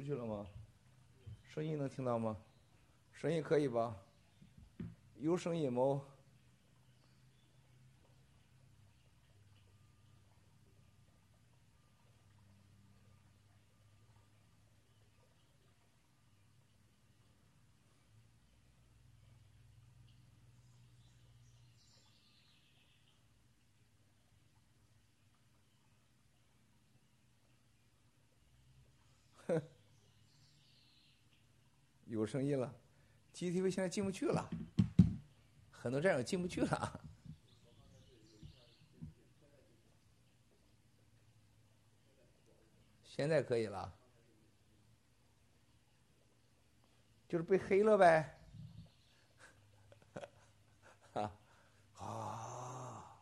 出去了吗？声音能听到吗？声音可以吧？有声音吗？有声音了，GTV 现在进不去了，很多战友进不去了。现在可以了，就是被黑了呗。啊，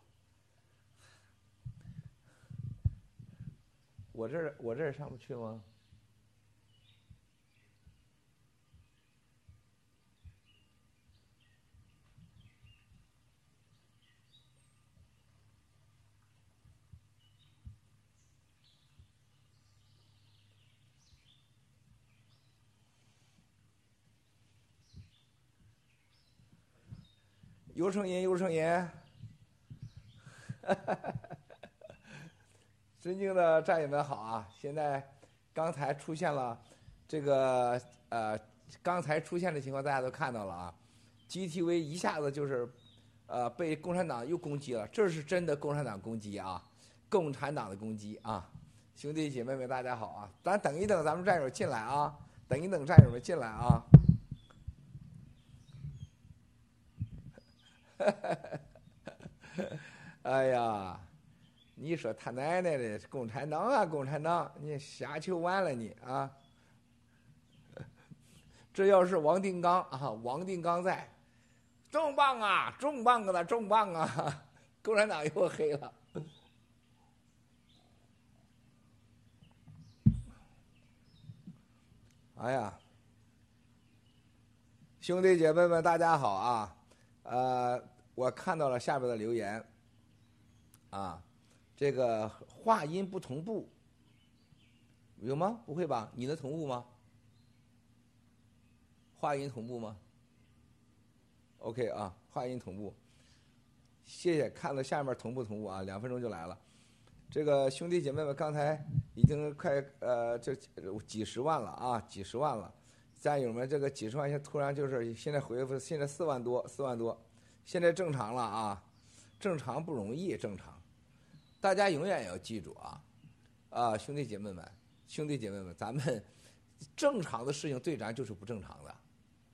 我这我这儿上不去吗？有声音，有声音。尊敬的战友们好啊！现在刚才出现了这个呃，刚才出现的情况大家都看到了啊。GTV 一下子就是呃被共产党又攻击了，这是真的共产党攻击啊！共产党的攻击啊！兄弟姐妹们大家好啊！咱等一等，咱们战友进来啊！等一等，战友们进来啊！哈哈哈！哎呀，你说他奶奶的共产党啊，共产党，你瞎求完了你啊！这要是王定刚啊，王定刚在，重磅啊，重磅的，重磅啊！共产党又黑了。哎呀，兄弟姐妹们，大家好啊！呃，我看到了下边的留言，啊，这个话音不同步，有吗？不会吧？你的同步吗？话音同步吗？OK 啊，话音同步，谢谢。看到下面同步同步啊，两分钟就来了。这个兄弟姐妹们，刚才已经快呃这几十万了啊，几十万了。战友们，这个几十万，现突然就是现在回复，现在四万多，四万多，现在正常了啊，正常不容易，正常。大家永远要记住啊，啊，兄弟姐妹们，兄弟姐妹们，咱们正常的事情对咱就是不正常的，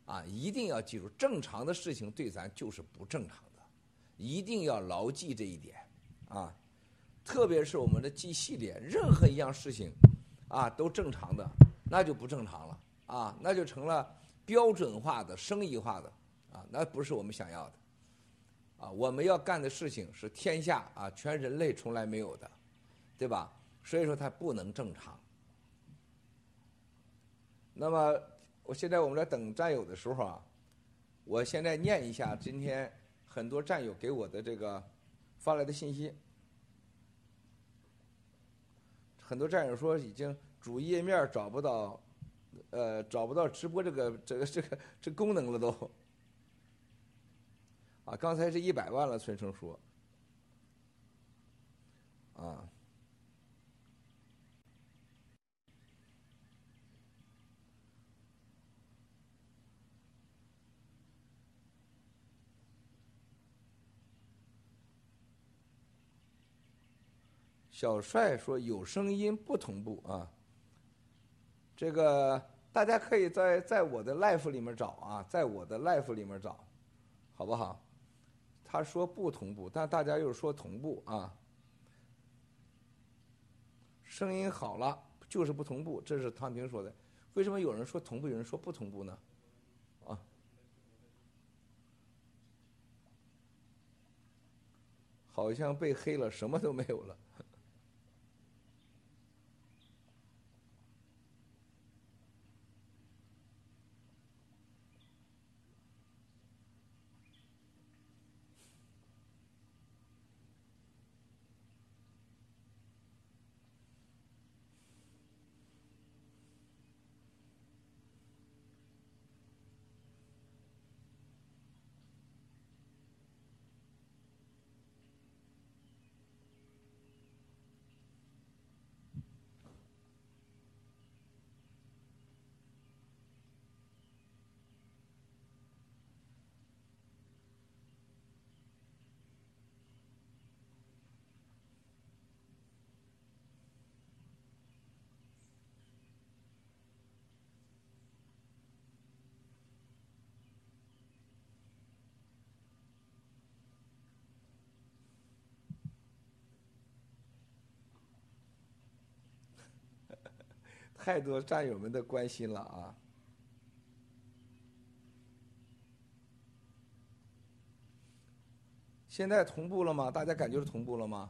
啊，一定要记住，正常的事情对咱就是不正常的，一定要牢记这一点，啊，特别是我们的 G 系列，任何一样事情，啊，都正常的，那就不正常了。啊，那就成了标准化的、生意化的，啊，那不是我们想要的，啊，我们要干的事情是天下啊，全人类从来没有的，对吧？所以说它不能正常。那么，我现在我们在等战友的时候啊，我现在念一下今天很多战友给我的这个发来的信息，很多战友说已经主页面找不到。呃，找不到直播这个 这个这个这功能了都。啊，刚才是一百万了，村生说。啊。小帅说有声音不同步啊。这个。大家可以在在我的 life 里面找啊，在我的 life 里面找，好不好？他说不同步，但大家又说同步啊。声音好了就是不同步，这是汤平说的。为什么有人说同步，有人说不同步呢？啊？好像被黑了，什么都没有了。太多战友们的关心了啊！现在同步了吗？大家感觉是同步了吗？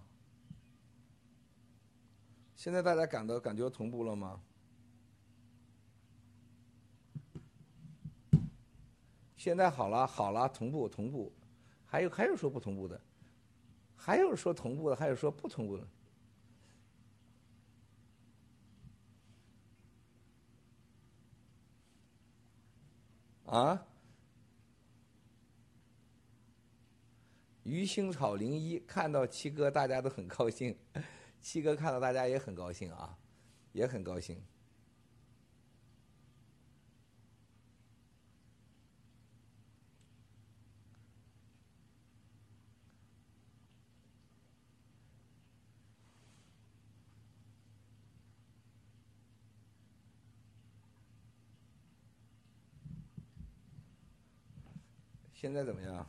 现在大家感到感觉同步了吗？现在好了，好了，同步同步，还有还有说不同步的，还有说同步的，还有说不同步的。啊？鱼腥草零一看到七哥，大家都很高兴。七哥看到大家也很高兴啊，也很高兴。现在怎么样？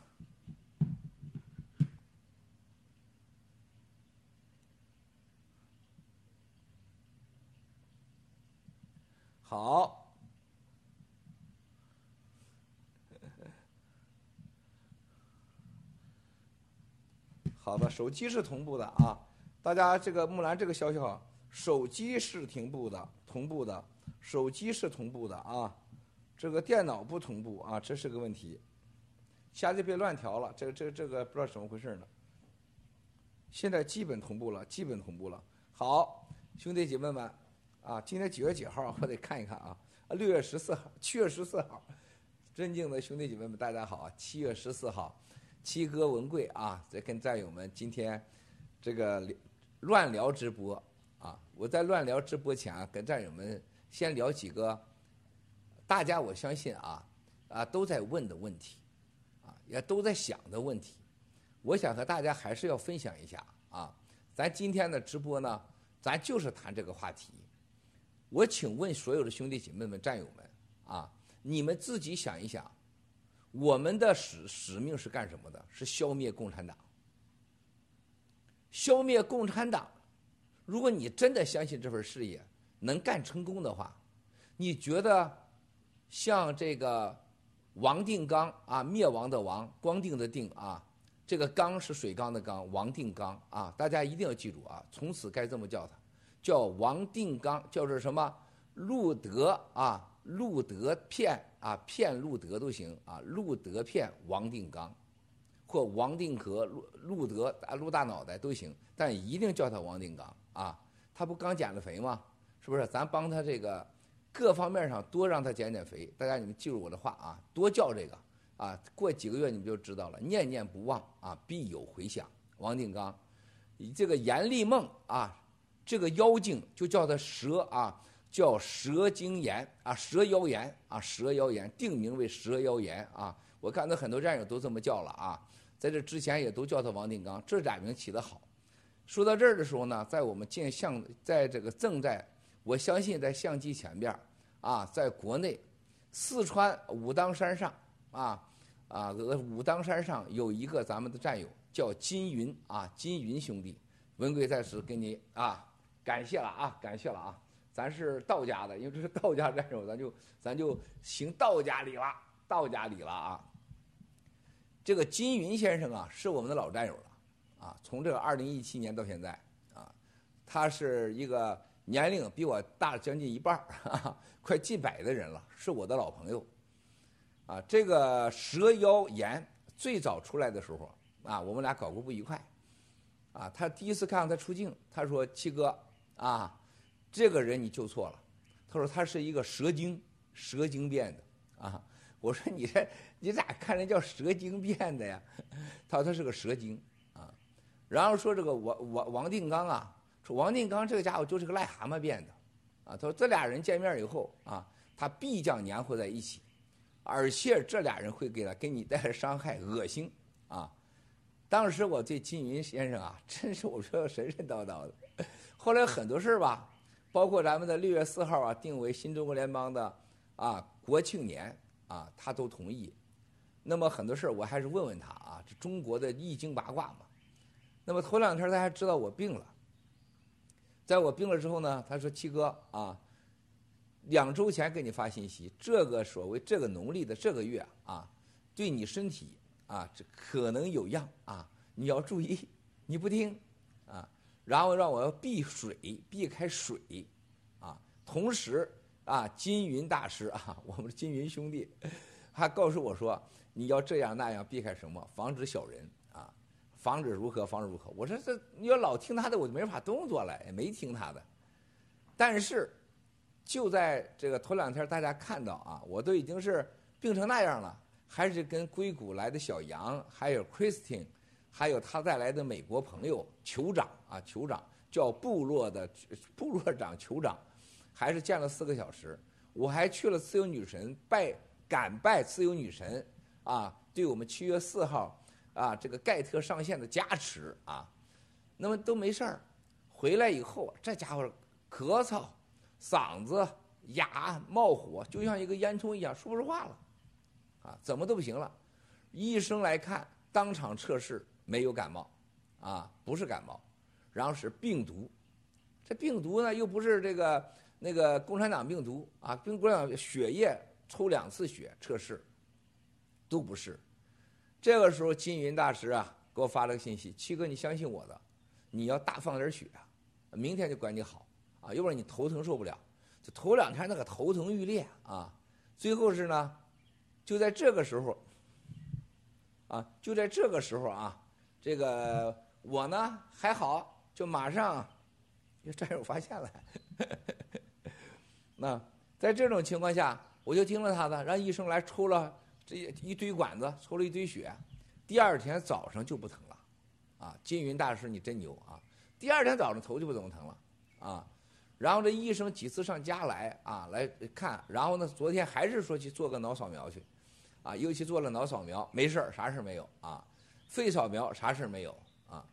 好，好的，手机是同步的啊。大家这个木兰这个消息好，手机是同步的，同步的，手机是同步的啊。这个电脑不同步啊，这是个问题。下次别乱调了，这个、这个、这个不知道怎么回事呢。现在基本同步了，基本同步了。好，兄弟姐妹们，啊，今天几月几号？我得看一看啊。啊，六月十四号，七月十四号。尊敬的兄弟姐妹们，大家好啊。七月十四号，七哥文贵啊，在跟战友们今天这个乱聊直播啊。我在乱聊直播前啊，跟战友们先聊几个大家我相信啊啊都在问的问题。也都在想的问题，我想和大家还是要分享一下啊。咱今天的直播呢，咱就是谈这个话题。我请问所有的兄弟姐妹们、战友们啊，你们自己想一想，我们的使使命是干什么的？是消灭共产党。消灭共产党，如果你真的相信这份事业能干成功的话，你觉得像这个？王定刚啊，灭亡的王，光定的定啊，这个刚是水缸的缸，王定刚啊，大家一定要记住啊，从此该这么叫他，叫王定刚，叫做什么？路德啊，路德片啊，片路德都行啊，路德片王定刚，或王定和路路德啊，路大脑袋都行，但一定叫他王定刚啊，他不刚减了肥吗？是不是？咱帮他这个。各方面上多让他减减肥，大家你们记住我的话啊，多叫这个啊，过几个月你们就知道了，念念不忘啊，必有回响。王定刚，这个阎立梦啊，这个妖精就叫他蛇啊，叫蛇精炎啊，蛇妖炎啊，蛇妖炎定名为蛇妖炎啊。我看到很多战友都这么叫了啊，在这之前也都叫他王定刚，这俩名起得好。说到这儿的时候呢，在我们见相，在这个正在，我相信在相机前边。啊，在国内，四川武当山上，啊啊，武当山上有一个咱们的战友叫金云啊，金云兄弟，文贵在此给你啊，感谢了啊，感谢了啊，咱是道家的，因为这是道家战友，咱就咱就行道家礼了，道家礼了啊。这个金云先生啊，是我们的老战友了，啊，从这个二零一七年到现在啊，他是一个。年龄比我大将近一半儿，快近百的人了，是我的老朋友。啊，这个蛇妖炎最早出来的时候，啊，我们俩搞过不愉快。啊，他第一次看到他出镜，他说：“七哥，啊，这个人你救错了。”他说他是一个蛇精，蛇精变的。啊，我说你这你咋看人叫蛇精变的呀？他说他是个蛇精。啊，然后说这个王王王定刚啊。说王定刚这个家伙就是个癞蛤蟆变的，啊，他说这俩人见面以后啊，他必将粘合在一起，而且这俩人会给他给你带来伤害、恶心，啊，当时我对金云先生啊，真是我说神神叨叨的。后来很多事吧，包括咱们的六月四号啊，定为新中国联邦的啊国庆年啊，他都同意。那么很多事我还是问问他啊，这中国的易经八卦嘛。那么头两天他还知道我病了。在我病了之后呢，他说：“七哥啊，两周前给你发信息，这个所谓这个农历的这个月啊，对你身体啊，这可能有恙啊，你要注意。你不听啊，然后让我要避水，避开水啊。同时啊，金云大师啊，我们的金云兄弟还告诉我说，你要这样那样避开什么，防止小人，防止如何，防止如何。我说这你要老听他的，我就没法动作了，也没听他的。但是。就在这个头两天，大家看到啊，我都已经是病成那样了，还是跟硅谷来的小杨，还有 Christine，还有他带来的美国朋友酋长啊，酋长叫部落的部落长酋长，还是见了四个小时。我还去了自由女神拜敢拜自由女神啊，对我们七月四号啊这个盖特上线的加持啊，那么都没事儿。回来以后，这家伙咳嗽。嗓子哑冒火，就像一个烟囱一样，说不出话了，啊，怎么都不行了。医生来看，当场测试没有感冒，啊，不是感冒，然后是病毒。这病毒呢，又不是这个那个共产党病毒啊，共产党血液抽两次血测试，都不是。这个时候，金云大师啊给我发了个信息：七哥，你相信我的，你要大放点血，明天就管你好。啊，要不然你头疼受不了，就头两天那个头疼欲裂啊，最后是呢，就在这个时候，啊，就在这个时候啊，这个我呢还好，就马上，战友发现了，那在这种情况下，我就听了他的，让医生来抽了这一堆管子，抽了一堆血，第二天早上就不疼了，啊，金云大师你真牛啊，第二天早上头就不怎么疼了，啊。然后这医生几次上家来啊来看，然后呢，昨天还是说去做个脑扫描去，啊，又去做了脑扫描，没事儿，啥事儿没有啊，肺扫描啥事儿没有啊，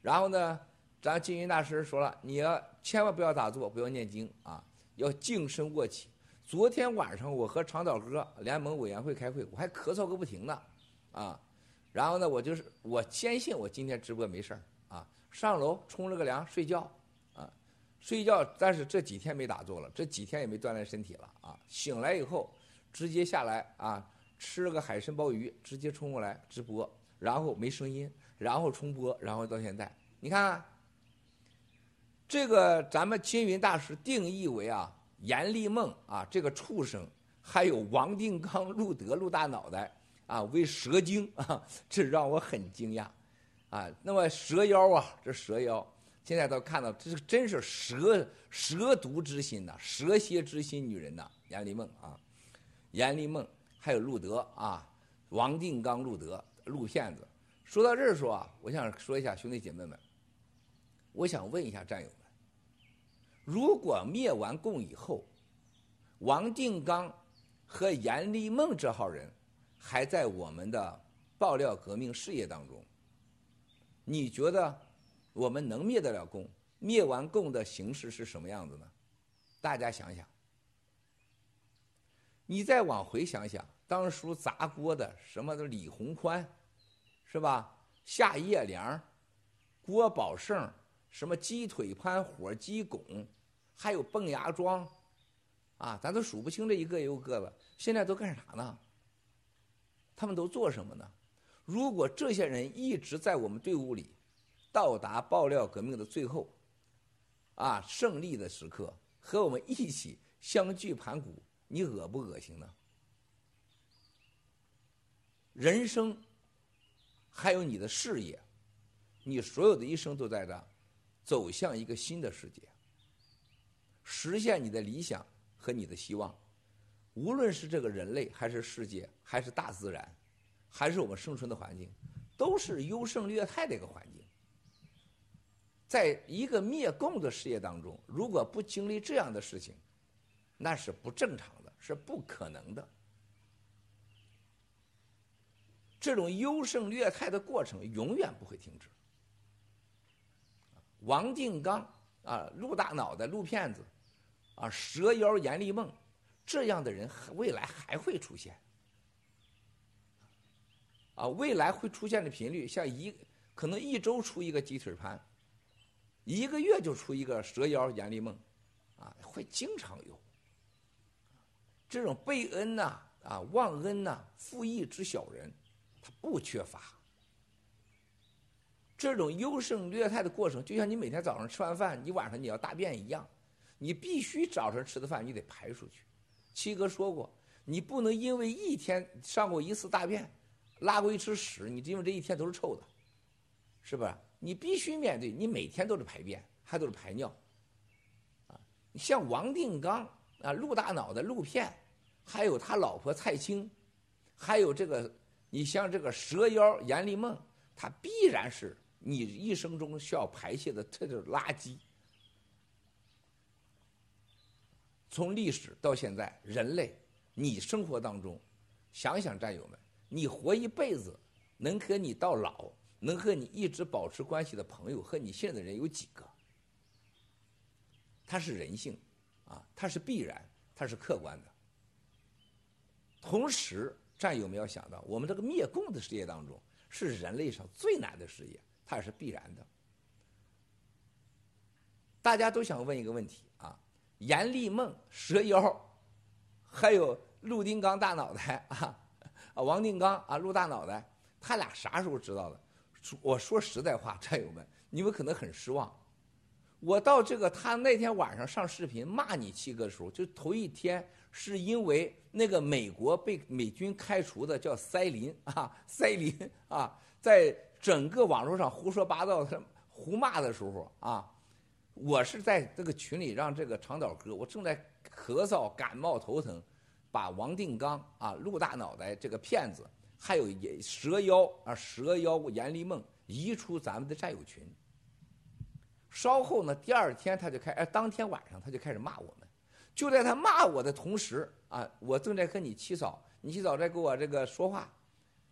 然后呢，咱金云大师说了，你要千万不要打坐，不要念经啊，要静身卧起。昨天晚上我和长岛哥联盟委员会开会，我还咳嗽个不停呢，啊，然后呢，我就是我坚信我今天直播没事儿啊，上楼冲了个凉睡觉啊。睡觉，但是这几天没打坐了，这几天也没锻炼身体了啊！醒来以后，直接下来啊，吃了个海参鲍鱼，直接冲过来直播，然后没声音，然后重播，然后到现在，你看，这个咱们金云大师定义为啊，阎立梦啊，这个畜生，还有王定刚、陆德、陆大脑袋啊，为蛇精啊，这让我很惊讶啊！那么蛇妖啊，这蛇妖。现在都看到，这是真是蛇蛇毒之心呐，蛇蝎之心女人呐，阎立梦啊，阎立梦还有路德啊，王定刚、路德、路骗子。说到这儿说啊，我想说一下兄弟姐妹们，我想问一下战友们，如果灭完共以后，王定刚和阎立梦这号人还在我们的爆料革命事业当中，你觉得？我们能灭得了共？灭完共的形式是什么样子呢？大家想想。你再往回想想，当初砸锅的什么的李鸿宽，是吧？夏叶良、郭宝胜，什么鸡腿潘、火鸡拱，还有蹦牙庄，啊，咱都数不清这一个又一个了。现在都干啥呢？他们都做什么呢？如果这些人一直在我们队伍里，到达爆料革命的最后，啊，胜利的时刻，和我们一起相聚盘古，你恶不恶心呢？人生，还有你的事业，你所有的一生都在这，走向一个新的世界，实现你的理想和你的希望，无论是这个人类，还是世界，还是大自然，还是我们生存的环境，都是优胜劣汰的一个环境。在一个灭共的事业当中，如果不经历这样的事情，那是不正常的，是不可能的。这种优胜劣汰的过程永远不会停止。王定刚啊，陆大脑袋、陆骗子，啊，蛇妖阎立梦，这样的人未来还会出现。啊，未来会出现的频率，像一可能一周出一个鸡腿盘。一个月就出一个蛇妖阎立梦，啊，会经常有，这种背恩呐、啊，忘恩呐、负义之小人，他不缺乏。这种优胜劣汰的过程，就像你每天早上吃完饭，你晚上你要大便一样，你必须早晨吃的饭你得排出去。七哥说过，你不能因为一天上过一次大便，拉过一次屎，你因为这一天都是臭的，是吧？你必须面对，你每天都是排便，还都是排尿。啊，像王定刚啊，陆大脑袋、陆片，还有他老婆蔡青，还有这个，你像这个蛇妖阎立梦，他必然是你一生中需要排泄的这是垃圾。从历史到现在，人类，你生活当中，想想战友们，你活一辈子，能和你到老，能和你一直保持关系的朋友和你信任的人有几个？它是人性，啊，它是必然，它是客观的。同时，战友们要想到，我们这个灭共的事业当中，是人类上最难的事业，它也是必然的。大家都想问一个问题啊。阎立梦、蛇妖，还有陆定刚大脑袋啊，啊王定刚啊陆大脑袋，他俩啥时候知道的？我说实在话，战友们，你们可能很失望。我到这个他那天晚上上视频骂你七哥的时候，就头一天是因为那个美国被美军开除的叫塞林啊，塞林啊，在整个网络上胡说八道、胡骂的时候啊。我是在这个群里让这个长岛哥，我正在咳嗽、感冒、头疼，把王定刚啊、陆大脑袋这个骗子，还有蛇妖啊、蛇妖严立梦移出咱们的战友群。稍后呢，第二天他就开，哎，当天晚上他就开始骂我们。就在他骂我的同时啊，我正在和你七嫂，你七嫂在跟我这个说话，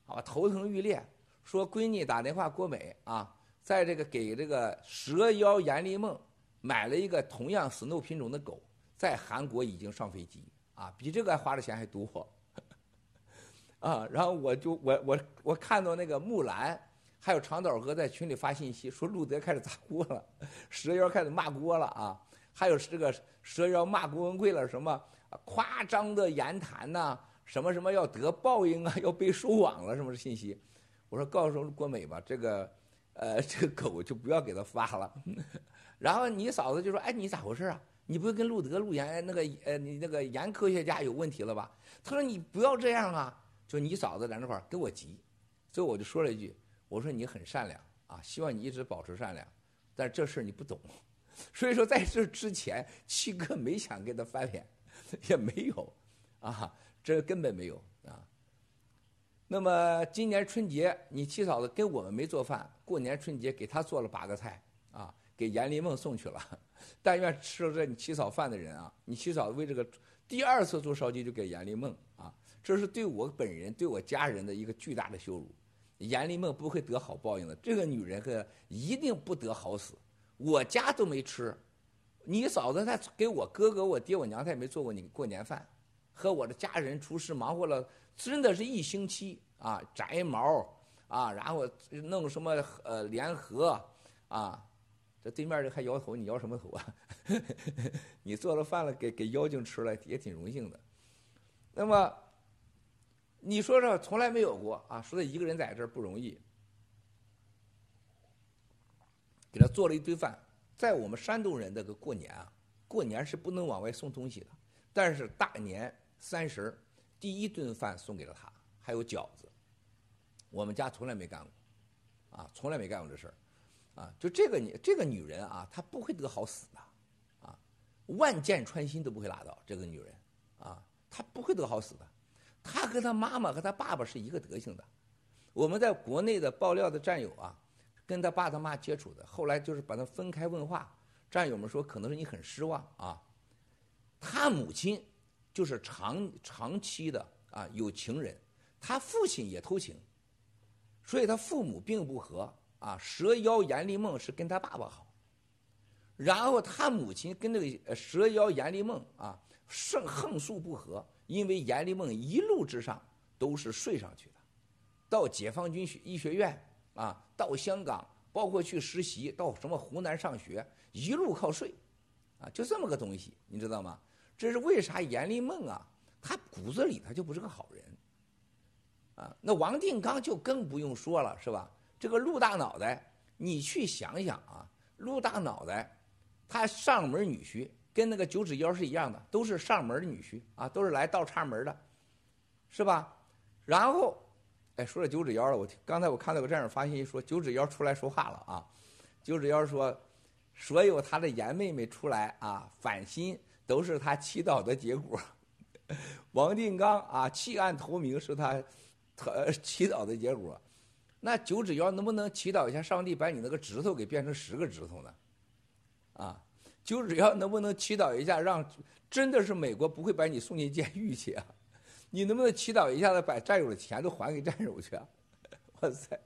啊，头疼欲裂，说闺女打电话郭美啊，在这个给这个蛇妖阎立梦。买了一个同样 snow 品种的狗，在韩国已经上飞机啊，比这个花的钱还多 啊！然后我就我我我看到那个木兰，还有长岛哥在群里发信息说路德开始砸锅了，蛇妖开始骂锅了啊！还有这个蛇妖骂郭文贵了，什么夸张的言谈呐，什么什么要得报应啊，要被收网了什么信息。我说告诉郭美吧，这个呃这个狗就不要给他发了。然后你嫂子就说：“哎，你咋回事啊？你不是跟路德、路岩那个呃，你那个岩科学家有问题了吧？”他说：“你不要这样啊！”就你嫂子在那块儿跟我急，所以我就说了一句：“我说你很善良啊，希望你一直保持善良，但这事儿你不懂，所以说在这之前，七哥没想跟他翻脸，也没有啊，这根本没有。那么今年春节，你七嫂子跟我们没做饭，过年春节给她做了八个菜啊。”给阎立梦送去了，但愿吃了这你七嫂饭的人啊，你七嫂为这个第二次做烧鸡就给阎立梦啊，这是对我本人对我家人的一个巨大的羞辱。阎立梦不会得好报应的，这个女人可一定不得好死。我家都没吃，你嫂子她给我哥哥、我爹、我娘她也没做过你过年饭，和我的家人厨师忙活了，真的是一星期啊，摘毛啊，然后弄什么呃联合啊。这对面这还摇头，你摇什么头啊？你做了饭了，给给妖精吃了，也挺荣幸的。那么，你说这从来没有过啊？说他一个人在这儿不容易，给他做了一堆饭。在我们山东人这个过年啊，过年是不能往外送东西的。但是大年三十第一顿饭送给了他，还有饺子。我们家从来没干过，啊，从来没干过这事儿。啊，就这个女这个女人啊，她不会得好死的，啊，万箭穿心都不会拉倒。这个女人啊，她不会得好死的。她和她妈妈和她爸爸是一个德行的。我们在国内的爆料的战友啊，跟他爸他妈接触的，后来就是把他分开问话。战友们说，可能是你很失望啊。他母亲就是长长期的啊有情人，他父亲也偷情，所以他父母并不和。啊，蛇妖阎立梦是跟他爸爸好，然后他母亲跟那个蛇妖阎立梦啊，胜横竖不和，因为阎立梦一路之上都是睡上去的，到解放军学医学院啊，到香港，包括去实习，到什么湖南上学，一路靠睡，啊，就这么个东西，你知道吗？这是为啥阎立梦啊，他骨子里他就不是个好人。啊，那王定刚就更不用说了，是吧？这个陆大脑袋，你去想想啊，陆大脑袋，他上门女婿跟那个九指妖是一样的，都是上门女婿啊，都是来倒插门的，是吧？然后，哎，说到九指妖了，我刚才我看到个战友发信息说九指妖出来说话了啊，九指妖说，所有他的严妹妹出来啊反心，都是他祈祷的结果。王定刚啊弃暗投明是他。他，祈祷的结果，那九指妖能不能祈祷一下上帝把你那个指头给变成十个指头呢？啊，九指妖能不能祈祷一下让真的是美国不会把你送进监狱去啊？你能不能祈祷一下子把战友的钱都还给战友去啊？哇塞，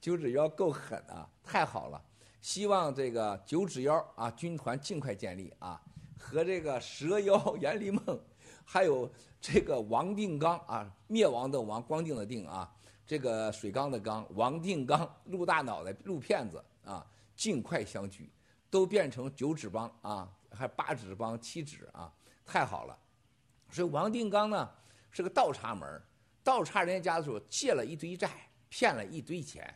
九指妖够狠啊，太好了！希望这个九指妖啊军团尽快建立啊，和这个蛇妖阎立梦。还有这个王定刚啊，灭亡的王，光腚的腚啊，这个水缸的缸，王定刚，陆大脑袋，陆骗子啊，尽快相聚，都变成九指帮啊，还八指帮、七指啊，太好了。所以王定刚呢是个倒插门，倒插人家家的时候借了一堆债，骗了一堆钱，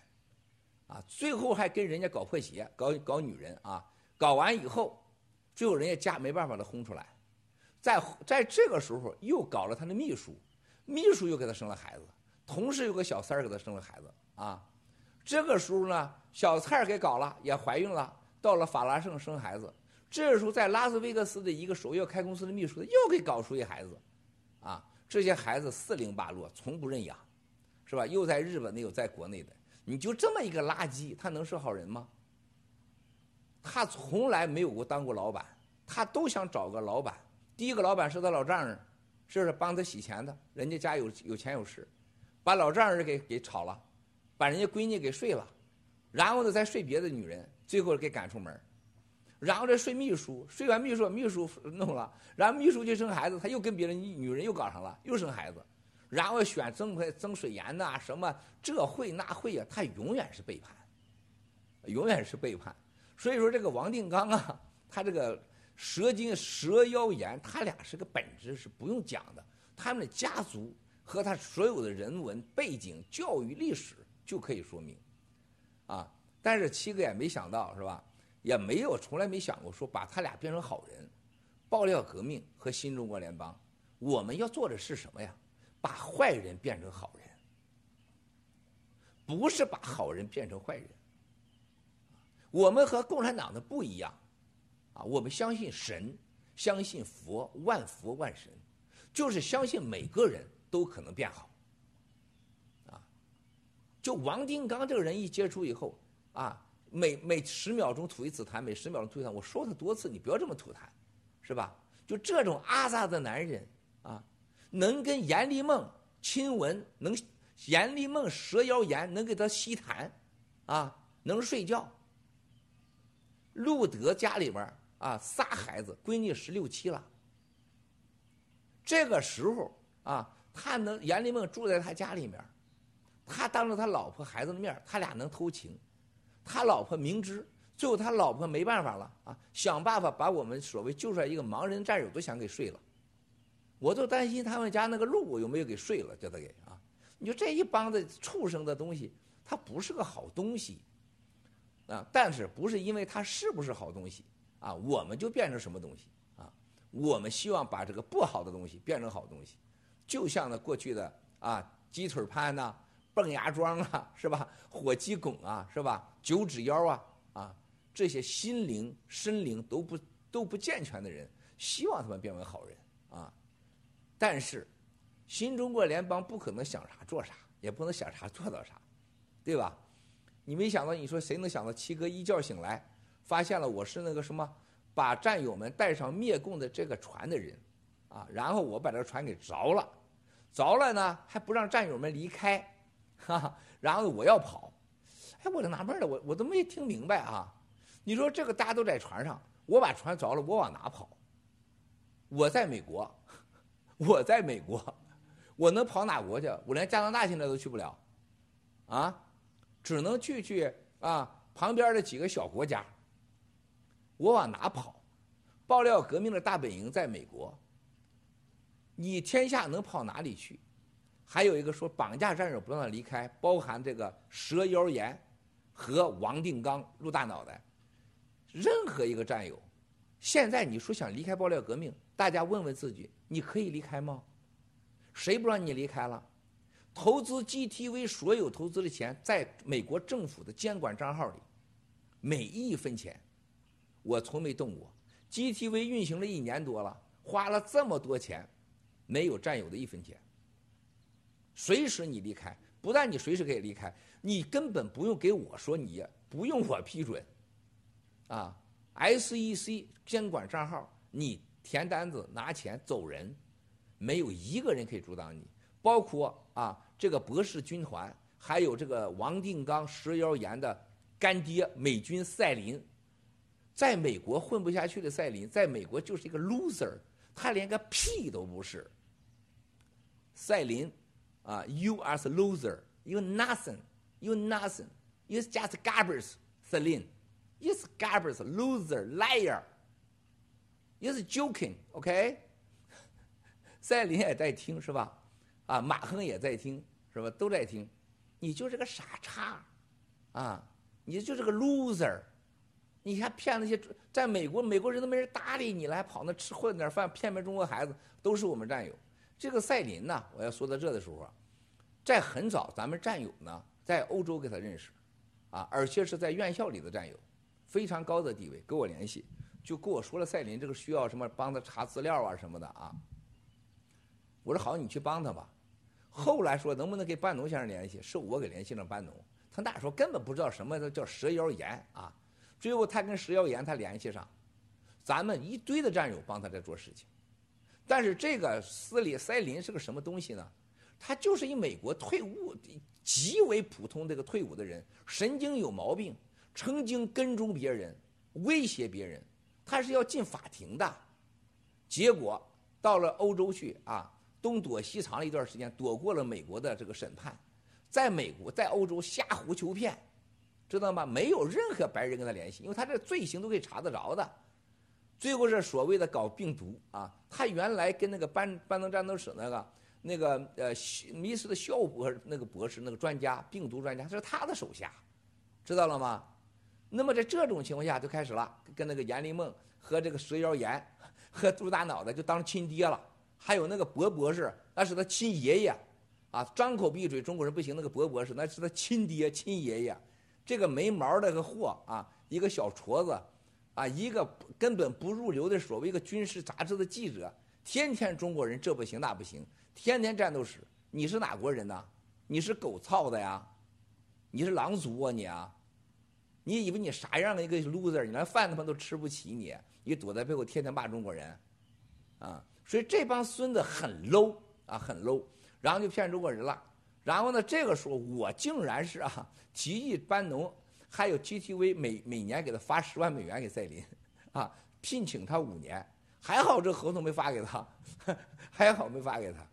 啊，最后还跟人家搞破鞋，搞搞女人啊，搞完以后，最后人家家没办法把他轰出来。在在这个时候又搞了他的秘书，秘书又给他生了孩子，同时有个小三儿给他生了孩子啊。这个时候呢，小蔡儿给搞了，也怀孕了，到了法拉盛生孩子。这个时候在拉斯维加斯的一个首要开公司的秘书又给搞出一孩子，啊，这些孩子四零八落，从不认养，是吧？又在日本的，又在国内的，你就这么一个垃圾，他能是好人吗？他从来没有过当过老板，他都想找个老板。第一个老板是他老丈人，是帮他洗钱的，人家家有有钱有势，把老丈人给给炒了，把人家闺女给睡了，然后呢再睡别的女人，最后给赶出门然后再睡秘书，睡完秘书秘书弄了，然后秘书去生孩子，他又跟别的女人又搞上了，又生孩子，然后选曾曾水岩呐什么这会那会啊，他永远是背叛，永远是背叛，所以说这个王定刚啊，他这个。蛇精、蛇妖言，他俩是个本质是不用讲的，他们的家族和他所有的人文背景、教育历史就可以说明，啊，但是七哥也没想到是吧？也没有从来没想过说把他俩变成好人，爆料革命和新中国联邦，我们要做的是什么呀？把坏人变成好人，不是把好人变成坏人。我们和共产党的不一样。啊，我们相信神，相信佛，万佛万神，就是相信每个人都可能变好。啊，就王定刚这个人一接触以后，啊，每每十秒钟吐一次痰，每十秒钟吐一次痰，我说他多次，你不要这么吐痰，是吧？就这种阿扎的男人啊，能跟阎立梦亲吻，能阎立梦蛇妖言能给他吸痰，啊，能睡觉。路德家里边啊，仨孩子，闺女十六七了。这个时候啊，他能阎立梦住在他家里面，他当着他老婆孩子的面，他俩能偷情。他老婆明知，最后他老婆没办法了啊，想办法把我们所谓救出来一个盲人战友都想给睡了。我就担心他们家那个路有没有给睡了，叫他给啊。你说这一帮子畜生的东西，他不是个好东西啊。但是不是因为它是不是好东西？啊，我们就变成什么东西啊？我们希望把这个不好的东西变成好东西，就像那过去的啊，鸡腿潘呐、蹦牙庄啊，是吧？火鸡拱啊，是吧？九指妖啊，啊，这些心灵、身灵都不都不健全的人，希望他们变为好人啊。但是，新中国联邦不可能想啥做啥，也不能想啥做到啥，对吧？你没想到，你说谁能想到七哥一觉醒来？发现了我是那个什么，把战友们带上灭共的这个船的人，啊，然后我把这个船给着了，着了呢还不让战友们离开，哈哈，然后我要跑，哎，我就纳闷了，我我都没听明白啊，你说这个大家都在船上，我把船着了，我往哪跑？我在美国，我在美国，我能跑哪国去？我连加拿大现在都去不了，啊，只能去去啊旁边的几个小国家。我往哪跑？爆料革命的大本营在美国，你天下能跑哪里去？还有一个说绑架战友不让他离开，包含这个蛇妖岩和王定刚、陆大脑袋，任何一个战友，现在你说想离开爆料革命，大家问问自己，你可以离开吗？谁不让你离开了？投资 GTV 所有投资的钱，在美国政府的监管账号里，每一分钱，我从没动过。GTV 运行了一年多了，花了这么多钱，没有占有的一分钱。随时你离开，不但你随时可以离开，你根本不用给我说，你不用我批准，啊，SEC 监管账号，你填单子拿钱走人，没有一个人可以阻挡你，包括啊。这个博士军团，还有这个王定刚、蛇妖岩的干爹美军赛林，在美国混不下去的赛林，在美国就是一个 loser，他连个屁都不是。赛林，啊，you are a loser，you nothing，you nothing，you just garbage，赛林，is garbage，loser，liar，is joking，OK？赛林也在听是吧？啊，马亨也在听，是吧？都在听，你就是个傻叉，啊，你就是个 loser，你还骗那些在美国，美国人都没人搭理你了，还跑那吃混点饭，骗骗中国孩子，都是我们战友。这个赛林呢，我要说到这的时候，在很早，咱们战友呢，在欧洲给他认识，啊，而且是在院校里的战友，非常高的地位，跟我联系，就跟我说了赛林这个需要什么帮他查资料啊什么的啊。我说好，你去帮他吧。后来说能不能给班农先生联系？是我给联系了班农，他那时候根本不知道什么叫蛇妖岩啊。最后他跟蛇妖岩他联系上，咱们一堆的战友帮他在做事情。但是这个斯里塞林是个什么东西呢？他就是一美国退伍极为普通这个退伍的人，神经有毛病，曾经跟踪别人，威胁别人，他是要进法庭的。结果到了欧洲去啊。东躲西藏了一段时间，躲过了美国的这个审判，在美国，在欧洲瞎胡求骗，知道吗？没有任何白人跟他联系，因为他这罪行都可以查得着的。最后是所谓的搞病毒啊，他原来跟那个班班登战斗室那个那个呃迷失的肖博那个博士那个专家病毒专家，这是他的手下，知道了吗？那么在这种情况下就开始了，跟那个阎立梦和这个蛇妖岩 和猪大脑袋就当亲爹了。还有那个博博士，那是他亲爷爷，啊，张口闭嘴中国人不行。那个博博士，那是他亲爹亲爷爷。这个没毛的个货啊，一个小矬子，啊，一个根本不入流的所谓一个军事杂志的记者，天天中国人这不行那不行，天天战斗史。你是哪国人呢？你是狗操的呀？你是狼族啊你啊？你以为你啥样的一个 loser？你连饭他妈都吃不起你？你躲在背后天天骂中国人，啊？所以这帮孙子很 low 啊，很 low，然后就骗中国人了。然后呢，这个时候我竟然是啊，提议班农还有 GTV 每每年给他发十万美元给赛林，啊，聘请他五年。还好这合同没发给他，还好没发给他。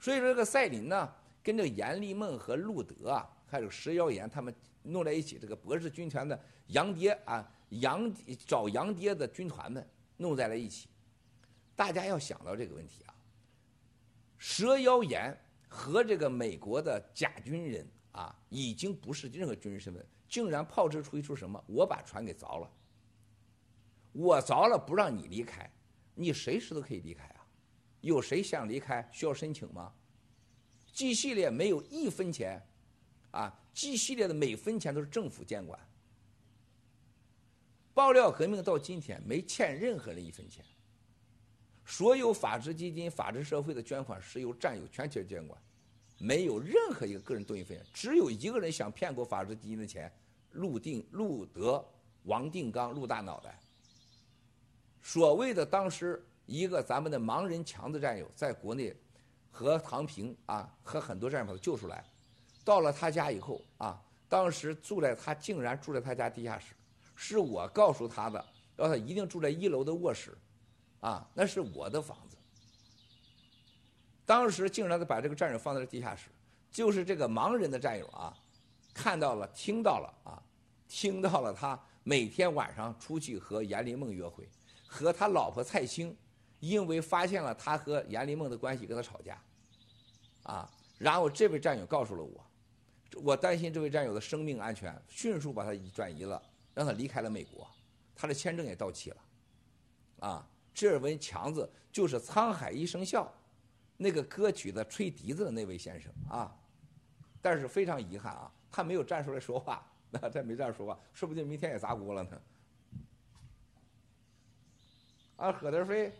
所以说这个赛林呢，跟这个严立梦和路德啊，还有石耀岩他们弄在一起，这个博士军团的洋爹啊，洋找洋爹的军团们弄在了一起。大家要想到这个问题啊，蛇妖岩和这个美国的假军人啊，已经不是任何军人身份，竟然炮制出一出什么？我把船给凿了，我凿了不让你离开，你随时都可以离开啊！有谁想离开需要申请吗？G 系列没有一分钱，啊，G 系列的每分钱都是政府监管。爆料革命到今天没欠任何人一分钱。所有法治基金、法治社会的捐款是由战友全体监管，没有任何一个个人动一分钱。只有一个人想骗过法治基金的钱，陆定、陆德、王定刚、陆大脑袋。所谓的当时一个咱们的盲人强子战友，在国内和唐平啊和很多战友把他救出来，到了他家以后啊，当时住在他竟然住在他家地下室，是我告诉他的，要他一定住在一楼的卧室。啊，那是我的房子。当时竟然把这个战友放在了地下室，就是这个盲人的战友啊，看到了、听到了啊，听到了他每天晚上出去和严林梦约会，和他老婆蔡青因为发现了他和严林梦的关系，跟他吵架，啊，然后这位战友告诉了我，我担心这位战友的生命安全，迅速把他转移了，让他离开了美国，他的签证也到期了，啊，这文强子就是《沧海一声笑》那个歌曲的吹笛子的那位先生啊，但是非常遗憾啊，他没有站出来说话，那他没站出来说话，说不定明天也砸锅了呢。啊，何德飞。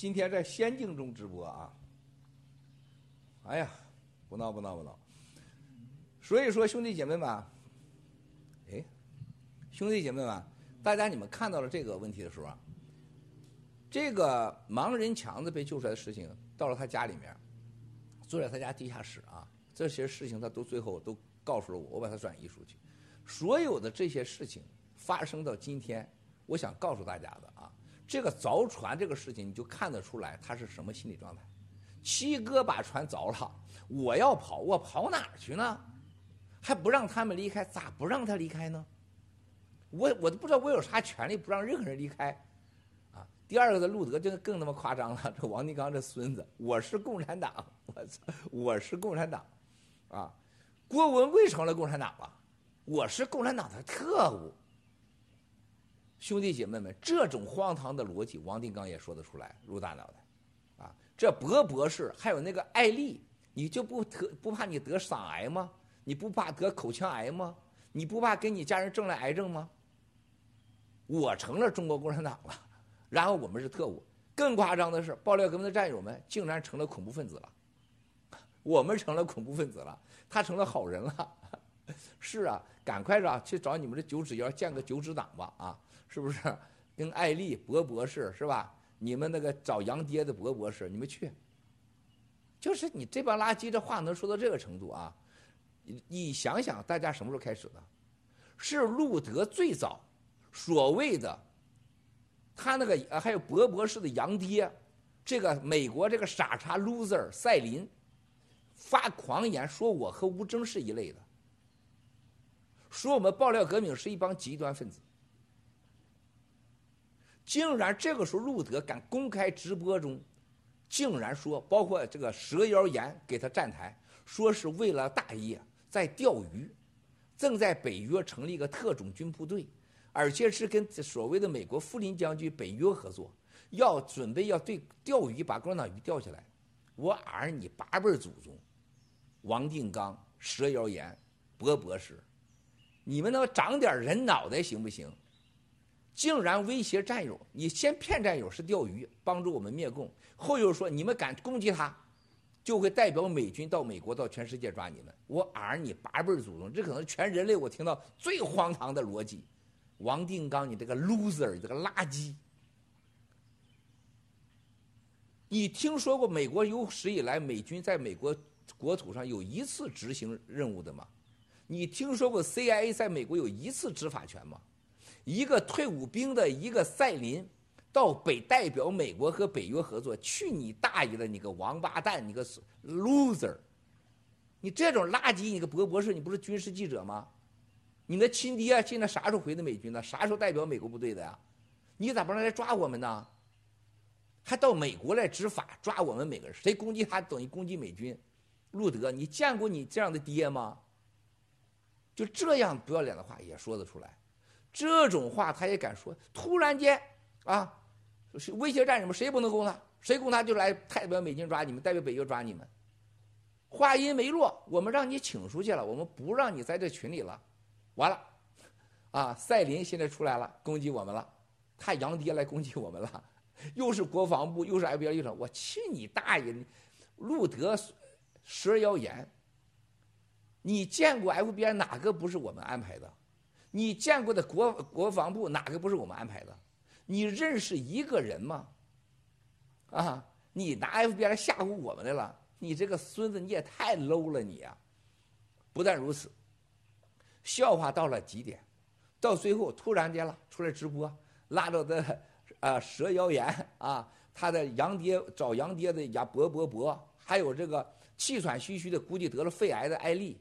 今天在仙境中直播啊！哎呀，不闹不闹不闹！所以说，兄弟姐妹们，哎，兄弟姐妹们，大家你们看到了这个问题的时候啊，这个盲人强子被救出来的事情，到了他家里面，坐在他家地下室啊，这些事情他都最后都告诉了我，我把它转移出去。所有的这些事情发生到今天，我想告诉大家的。这个凿船这个事情，你就看得出来他是什么心理状态。七哥把船凿了，我要跑，我跑哪儿去呢？还不让他们离开，咋不让他离开呢？我我都不知道我有啥权利不让任何人离开，啊！第二个的路德就更他妈夸张了，这王金刚这孙子，我是共产党，我操，我是共产党，啊！郭文贵成了共产党了，我是共产党的特务。兄弟姐妹们，这种荒唐的逻辑，王定刚也说得出来，入大脑袋，啊，这博博士还有那个艾丽，你就不得不怕你得嗓癌吗？你不怕得口腔癌吗？你不怕给你家人挣来癌症吗？我成了中国共产党了，然后我们是特务，更夸张的是，爆料革命的战友们竟然成了恐怖分子了，我们成了恐怖分子了，他成了好人了，是啊，赶快着去找你们的九指妖建个九指党吧，啊！是不是 跟艾丽博博士是吧？你们那个找杨爹的博博士，你们去。就是你这帮垃圾，这话能说到这个程度啊？你你想想，大家什么时候开始的？是路德最早所谓的他那个还有博博士的杨爹，这个美国这个傻叉 loser 赛林发狂言说我和吴征是一类的，说我们爆料革命是一帮极端分子。竟然这个时候，路德敢公开直播中，竟然说，包括这个蛇妖言给他站台，说是为了大业在钓鱼，正在北约成立一个特种军部队，而且是跟所谓的美国富林将军北约合作，要准备要对钓鱼把共产党鱼钓起来。我儿你八辈祖宗，王定刚、蛇妖言、博博士，你们能长点人脑袋行不行？竟然威胁战友！你先骗战友是钓鱼，帮助我们灭共，后又说你们敢攻击他，就会代表美军到美国到全世界抓你们。我儿你八辈祖宗，这可能全人类我听到最荒唐的逻辑。王定刚，你这个 loser，这个垃圾！你听说过美国有史以来美军在美国国土上有一次执行任务的吗？你听说过 CIA 在美国有一次执法权吗？一个退伍兵的一个赛林，到北代表美国和北约合作，去你大爷的！你个王八蛋，你个 loser！你这种垃圾，你个博博士，你不是军事记者吗？你的亲爹现在啥时候回的美军呢？啥时候代表美国部队的呀？你咋不让来抓我们呢？还到美国来执法抓我们每个人？谁攻击他等于攻击美军？路德，你见过你这样的爹吗？就这样不要脸的话也说得出来。这种话他也敢说？突然间，啊，威胁战士们，谁不能攻他？谁攻他就来代表美军抓你们，代表北约抓你们。话音没落，我们让你请出去了，我们不让你在这群里了。完了，啊，赛林现在出来了，攻击我们了，他杨爹来攻击我们了，又是国防部，又是 FBI 又我去你大爷！路德蛇妖言，你见过 FBI 哪个不是我们安排的？你见过的国国防部哪个不是我们安排的？你认识一个人吗？啊，你拿 FBI 来吓唬我们来了？你这个孙子你也太 low 了你呀！不但如此，笑话到了极点，到最后突然间了出来直播，拉着的啊蛇谣言啊，他的洋爹找洋爹的呀，博博博，还有这个气喘吁吁的，估计得了肺癌的艾丽，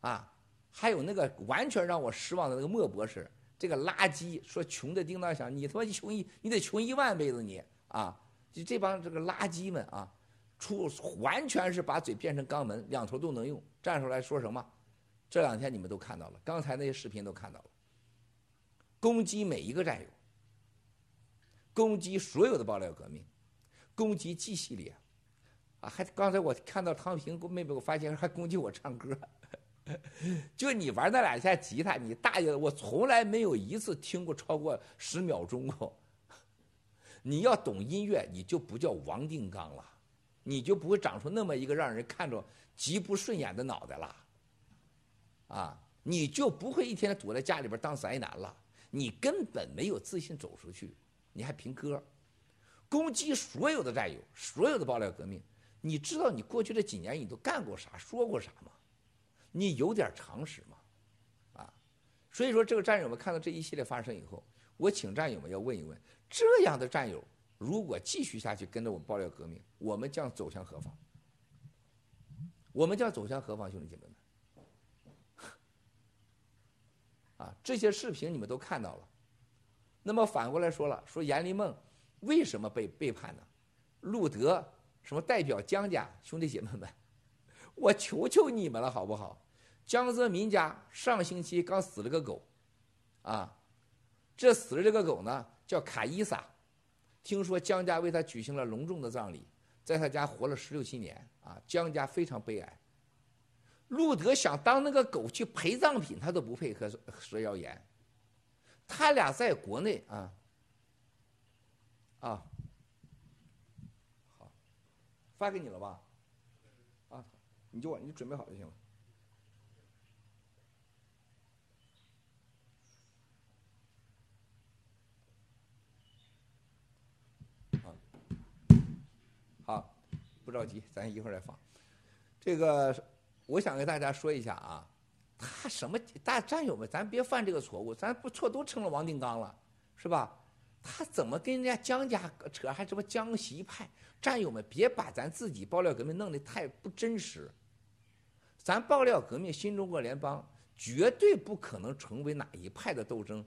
啊，还有那个完全让我失望的那个莫博士，这个垃圾说穷的叮当响，你他妈穷一你得穷一万辈子你啊！就这帮这个垃圾们啊，出完全是把嘴变成肛门，两头都能用，站出来说什么？这两天你们都看到了，刚才那些视频都看到了，攻击每一个战友。攻击所有的爆料革命，攻击 G 系列，啊，还刚才我看到汤平妹妹，我发现还攻击我唱歌，就你玩那两下吉他，你大爷的，我从来没有一次听过超过十秒钟过。你要懂音乐，你就不叫王定刚了，你就不会长出那么一个让人看着极不顺眼的脑袋了，啊，你就不会一天天躲在家里边当宅男了，你根本没有自信走出去。你还评歌，攻击所有的战友，所有的爆料革命。你知道你过去这几年你都干过啥，说过啥吗？你有点常识吗？啊，所以说这个战友们看到这一系列发生以后，我请战友们要问一问：这样的战友如果继续下去跟着我们爆料革命，我们将走向何方？我们将走向何方，兄弟姐妹们？啊，这些视频你们都看到了。那么反过来说了，说阎立梦为什么被背叛呢？路德什么代表江家兄弟姐妹们，我求求你们了好不好？江泽民家上星期刚死了个狗，啊，这死了这个狗呢叫卡伊萨，听说江家为他举行了隆重的葬礼，在他家活了十六七年啊，江家非常悲哀。路德想当那个狗去陪葬品，他都不配合说谣言。他俩在国内啊，啊，好，发给你了吧？啊，你就你准备好就行了。好，不着急，咱一会儿再放。这个，我想跟大家说一下啊。他什么大战友们，咱别犯这个错误，咱不错都成了王定刚了，是吧？他怎么跟人家江家扯，还什么江西派战友们？别把咱自己爆料革命弄得太不真实。咱爆料革命新中国联邦绝对不可能成为哪一派的斗争，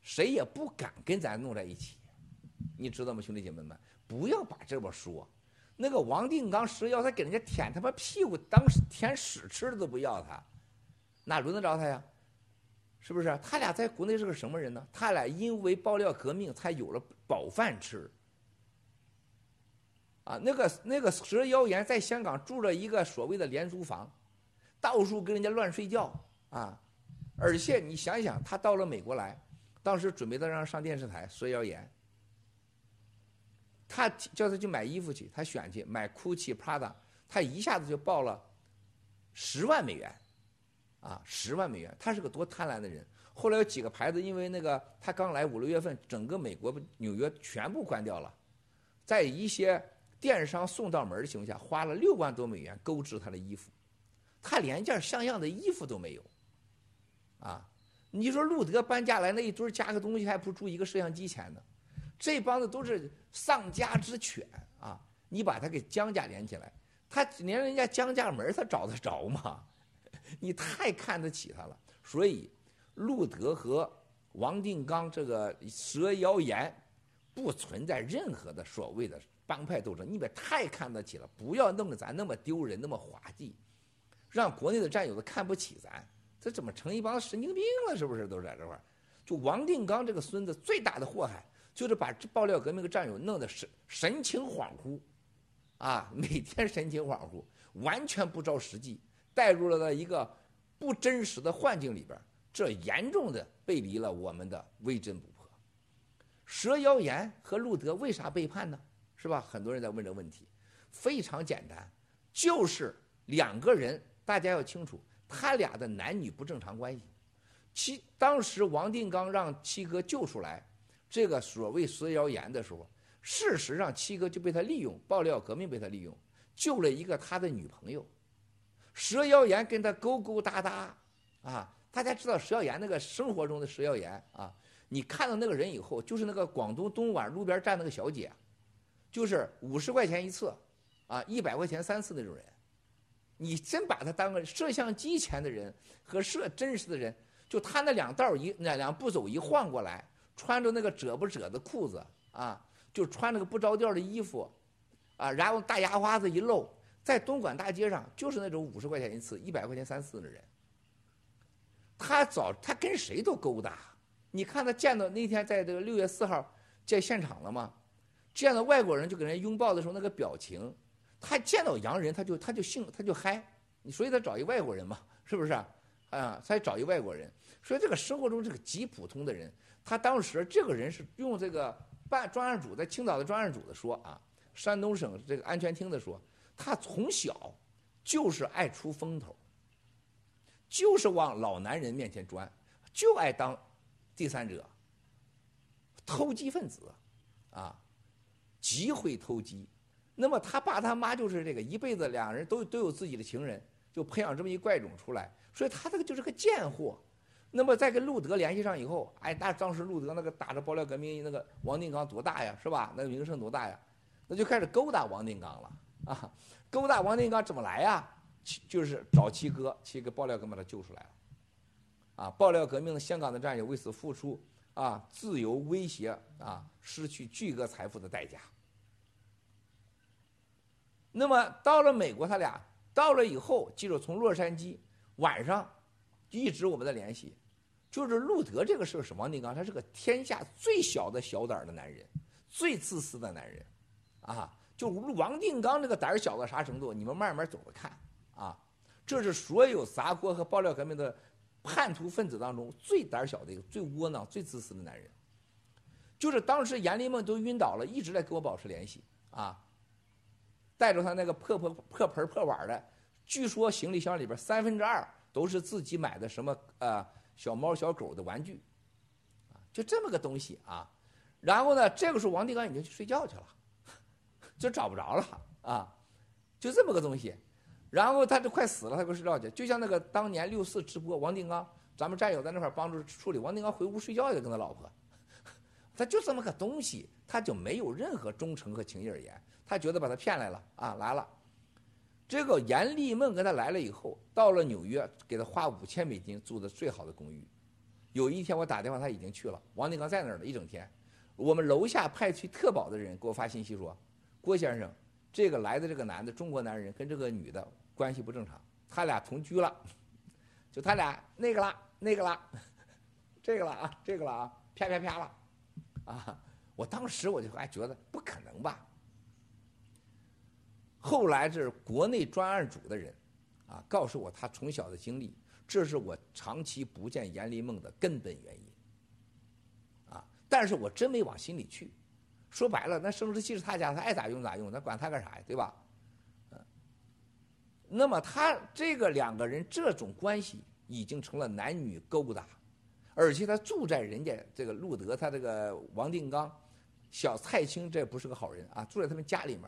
谁也不敢跟咱弄在一起，你知道吗，兄弟姐妹们？不要把这么说。那个王定刚蛇妖他给人家舔他妈屁股，当舔屎吃的都不要他。哪轮得着他呀？是不是？他俩在国内是个什么人呢？他俩因为爆料革命才有了饱饭吃。啊，那个那个蛇妖言在香港住着一个所谓的廉租房，到处跟人家乱睡觉啊！而且你想想，他到了美国来，当时准备的让上电视台蛇妖言，他叫他去买衣服去，他选去买 GUCCI、Prada，他一下子就报了十万美元。啊，十万美元，他是个多贪婪的人。后来有几个牌子，因为那个他刚来五六月份，整个美国纽约全部关掉了，在一些电商送到门的情况下，花了六万多美元购置他的衣服，他连件像样的衣服都没有。啊，你说路德搬家来那一堆加个东西还不如一个摄像机钱呢？这帮子都是丧家之犬啊！你把他给江家连起来，他连人家江家门他找得着吗？你太看得起他了，所以路德和王定刚这个蛇妖言不存在任何的所谓的帮派斗争，你别太看得起了，不要弄得咱那么丢人，那么滑稽，让国内的战友都看不起咱，这怎么成一帮神经病了？是不是都在这块儿？就王定刚这个孙子最大的祸害，就是把这爆料革命的战友弄得神神情恍惚，啊，每天神情恍惚，完全不着实际。带入了在一个不真实的幻境里边，这严重的背离了我们的微真不破。蛇妖言和路德为啥背叛呢？是吧？很多人在问这问题，非常简单，就是两个人，大家要清楚，他俩的男女不正常关系。七当时王定刚让七哥救出来这个所谓蛇妖言的时候，事实上七哥就被他利用，爆料革命被他利用，救了一个他的女朋友。蛇妖言跟他勾勾搭搭，啊，大家知道蛇妖言那个生活中的蛇妖言啊，你看到那个人以后，就是那个广东东莞路边站那个小姐，就是五十块钱一次，啊，一百块钱三次那种人。你真把他当个摄像机前的人和摄真实的人，就他那两道一那两步走一晃过来，穿着那个褶不褶的裤子啊，就穿那个不着调的衣服，啊，然后大牙花子一露，在东莞大街上就是那种五十块钱一次、一百块钱三次的人。他早他跟谁都勾搭，你看他见到那天在这个六月四号见现场了吗？见到外国人就给人拥抱的时候那个表情。他见到洋人，他就他就兴他就嗨，你所以他找一外国人嘛，是不是啊？啊，他找一外国人，所以这个生活中这个极普通的人，他当时这个人是用这个办专案组在青岛的专案组的说啊，山东省这个安全厅的说，他从小就是爱出风头，就是往老男人面前钻，就爱当第三者，偷鸡分子，啊，极会偷鸡。那么他爸他妈就是这个一辈子，两人都都有自己的情人，就培养这么一怪种出来，所以他这个就是个贱货。那么在跟路德联系上以后，哎，那当时路德那个打着爆料革命那个王定刚多大呀，是吧？那个名声多大呀？那就开始勾搭王定刚了啊！勾搭王定刚怎么来呀？就是找七哥，七哥爆料革命把他救出来了。啊，爆料革命的香港的战友为此付出啊自由威胁啊失去巨额财富的代价。那么到了美国，他俩到了以后，记住从洛杉矶晚上一直我们在联系，就是路德这个事是王定刚，他是个天下最小的小胆的男人，最自私的男人，啊，就王定刚这个胆小到啥程度？你们慢慢走着看啊，这是所有砸锅和爆料革命的叛徒分子当中最胆小的一个、最窝囊、最自私的男人，就是当时阎立梦都晕倒了，一直在跟我保持联系啊。带着他那个破破破盆破碗的，据说行李箱里边三分之二都是自己买的什么呃小猫小狗的玩具，啊，就这么个东西啊。然后呢，这个时候王定刚已经去睡觉去了，就找不着了啊，就这么个东西。然后他就快死了，他快睡觉去，就像那个当年六四直播，王定刚咱们战友在那块帮助处理，王定刚回屋睡觉去跟他老婆，他就这么个东西，他就没有任何忠诚和情义而言。他觉得把他骗来了啊，来了。这个严立梦跟他来了以后，到了纽约，给他花五千美金租的最好的公寓。有一天我打电话，他已经去了，王定刚在那儿了一整天。我们楼下派去特保的人给我发信息说：“郭先生，这个来的这个男的中国男人跟这个女的关系不正常，他俩同居了，就他俩那个啦，那个啦，这个了啊，这个了啊，啪啪啪了，啊！我当时我就还觉得不可能吧。”后来是国内专案组的人，啊，告诉我他从小的经历，这是我长期不见阎立梦的根本原因。啊，但是我真没往心里去。说白了，那生殖器是他家，他爱咋用咋用，那管他干啥呀，对吧？嗯。那么他这个两个人这种关系已经成了男女勾搭，而且他住在人家这个路德，他这个王定刚、小蔡青，这不是个好人啊，住在他们家里面。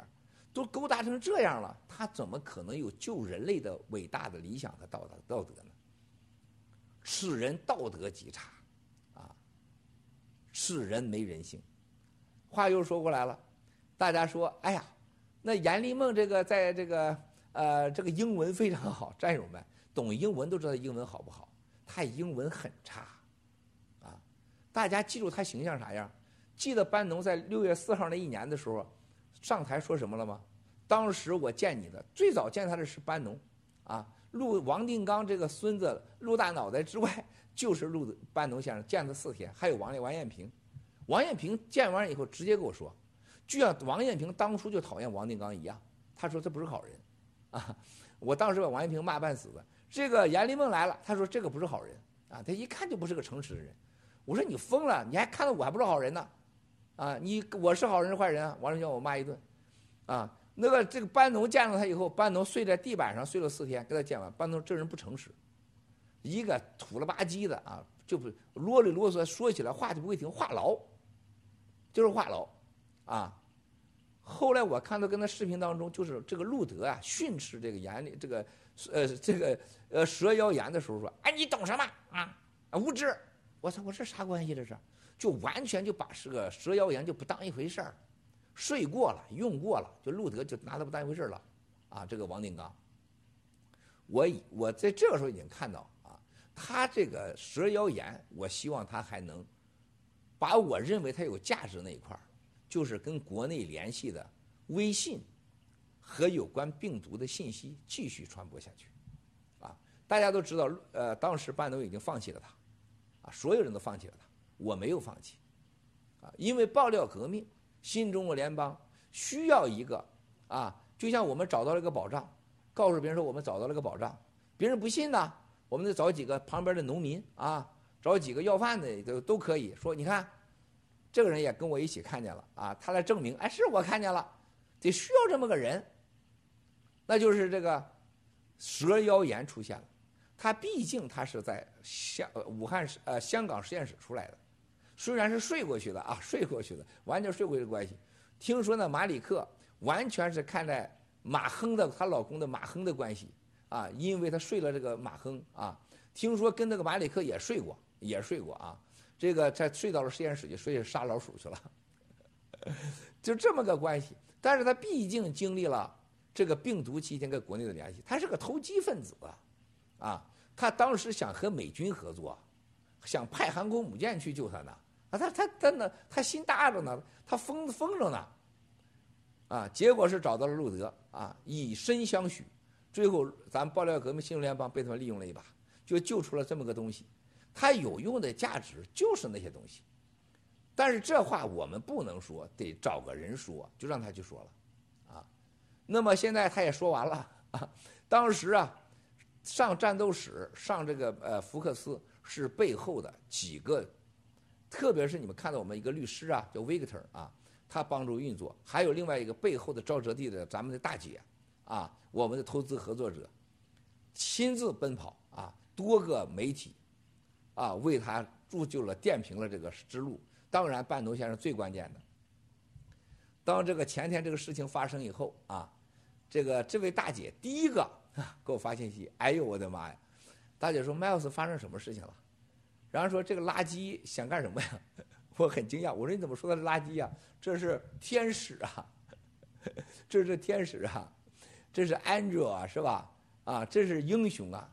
都勾搭成这样了，他怎么可能有救人类的伟大的理想和道德道德呢？此人道德极差，啊，此人没人性。话又说过来了，大家说，哎呀，那阎立梦这个在这个呃这个英文非常好，战友们懂英文都知道英文好不好？他英文很差，啊，大家记住他形象啥样？记得班农在六月四号那一年的时候。上台说什么了吗？当时我见你的最早见他的是班农，啊，陆王定刚这个孙子陆大脑袋之外就是陆班农先生见他四天，还有王王艳平，王艳平见完以后直接跟我说，就像王艳平当初就讨厌王定刚一样，他说这不是好人，啊，我当时把王艳平骂半死的。这个阎立梦来了，他说这个不是好人，啊，他一看就不是个诚实的人。我说你疯了，你还看到我还不是好人呢？啊，你我是好人是坏人啊？完了叫我骂一顿，啊，那个这个班农见了他以后，班农睡在地板上睡了四天，跟他见完，班农这人不诚实，一个土了吧唧的啊，就不啰里啰嗦，说起来话就不会停，话痨，就是话痨，啊，后来我看到跟他视频当中，就是这个路德啊训斥这个严厉这个呃这个呃蛇妖言的时候说，哎，你懂什么啊？无知，我操，我这啥关系这是？就完全就把是个蛇妖言就不当一回事儿，睡过了，用过了，就路德就拿他不当一回事了，啊，这个王定刚，我我在这个时候已经看到啊，他这个蛇妖言，我希望他还能把我认为他有价值那一块儿，就是跟国内联系的微信和有关病毒的信息继续传播下去，啊，大家都知道，呃，当时半农已经放弃了他，啊，所有人都放弃了他，我没有放弃，啊，因为爆料革命。新中国联邦需要一个啊，就像我们找到了一个宝藏，告诉别人说我们找到了个宝藏，别人不信呢，我们得找几个旁边的农民啊，找几个要饭的都都可以说，你看，这个人也跟我一起看见了啊，他来证明，哎，是我看见了，得需要这么个人，那就是这个蛇妖言出现了，他毕竟他是在香武汉呃香港实验室出来的。虽然是睡过去的啊，睡过去的，完全睡过去的关系。听说呢，马里克完全是看待马亨的她老公的马亨的关系啊，因为她睡了这个马亨啊。听说跟那个马里克也睡过，也睡过啊。这个在睡到了实验室去，睡杀老鼠去了，就这么个关系。但是他毕竟经历了这个病毒期间跟国内的联系，他是个投机分子啊。他当时想和美军合作，想派航空母舰去救他呢。他他他呢？他心大着呢，他疯疯着呢，啊！结果是找到了路德啊，以身相许，最后咱爆料革命新联邦被他们利用了一把，就救出了这么个东西。它有用的价值就是那些东西，但是这话我们不能说，得找个人说，就让他去说了，啊。那么现在他也说完了啊。当时啊，上战斗史上这个呃福克斯是背后的几个。特别是你们看到我们一个律师啊，叫 Victor 啊，他帮助运作；还有另外一个背后的沼泽地的咱们的大姐啊，我们的投资合作者，亲自奔跑啊，多个媒体啊为他铸就了垫平了这个之路。当然，半农先生最关键的，当这个前天这个事情发生以后啊，这个这位大姐第一个给我发信息，哎呦我的妈呀！大姐说，Miles 发生什么事情了？然后说这个垃圾想干什么呀？我很惊讶，我说你怎么说它是垃圾呀？这是天使啊，这是天使啊，这是 angel 啊，是吧？啊，这是英雄啊。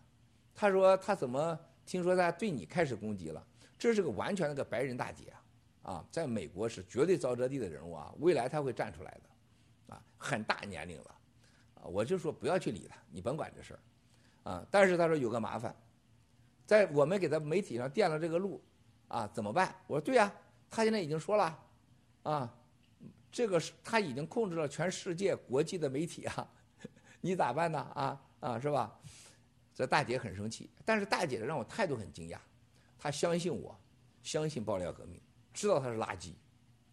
他说他怎么听说他对你开始攻击了？这是个完全那个白人大姐啊，在美国是绝对沼泽地的人物啊，未来他会站出来的，啊，很大年龄了，啊，我就说不要去理他，你甭管这事儿，啊，但是他说有个麻烦。在我们给他媒体上垫了这个路，啊，怎么办？我说对呀，他现在已经说了，啊，这个是他已经控制了全世界国际的媒体啊，你咋办呢？啊啊，是吧？这大姐很生气，但是大姐让我态度很惊讶，她相信我，相信爆料革命，知道他是垃圾，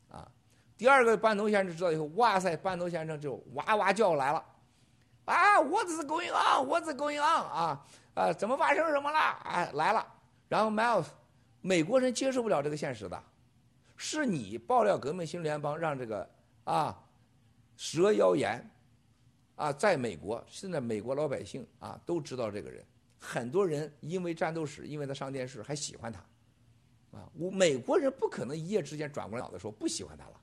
啊。第二个半农先生知道以后，哇塞，半农先生就哇哇叫来了，啊，我只是供应啊，我只供应啊，怎么发生什么了？哎，来了。然后 Miles，美国人接受不了这个现实的，是你爆料革命新联邦，让这个啊蛇妖言啊，在美国现在美国老百姓啊都知道这个人，很多人因为战斗史，因为他上电视还喜欢他，啊，我美国人不可能一夜之间转过脑袋说不喜欢他了，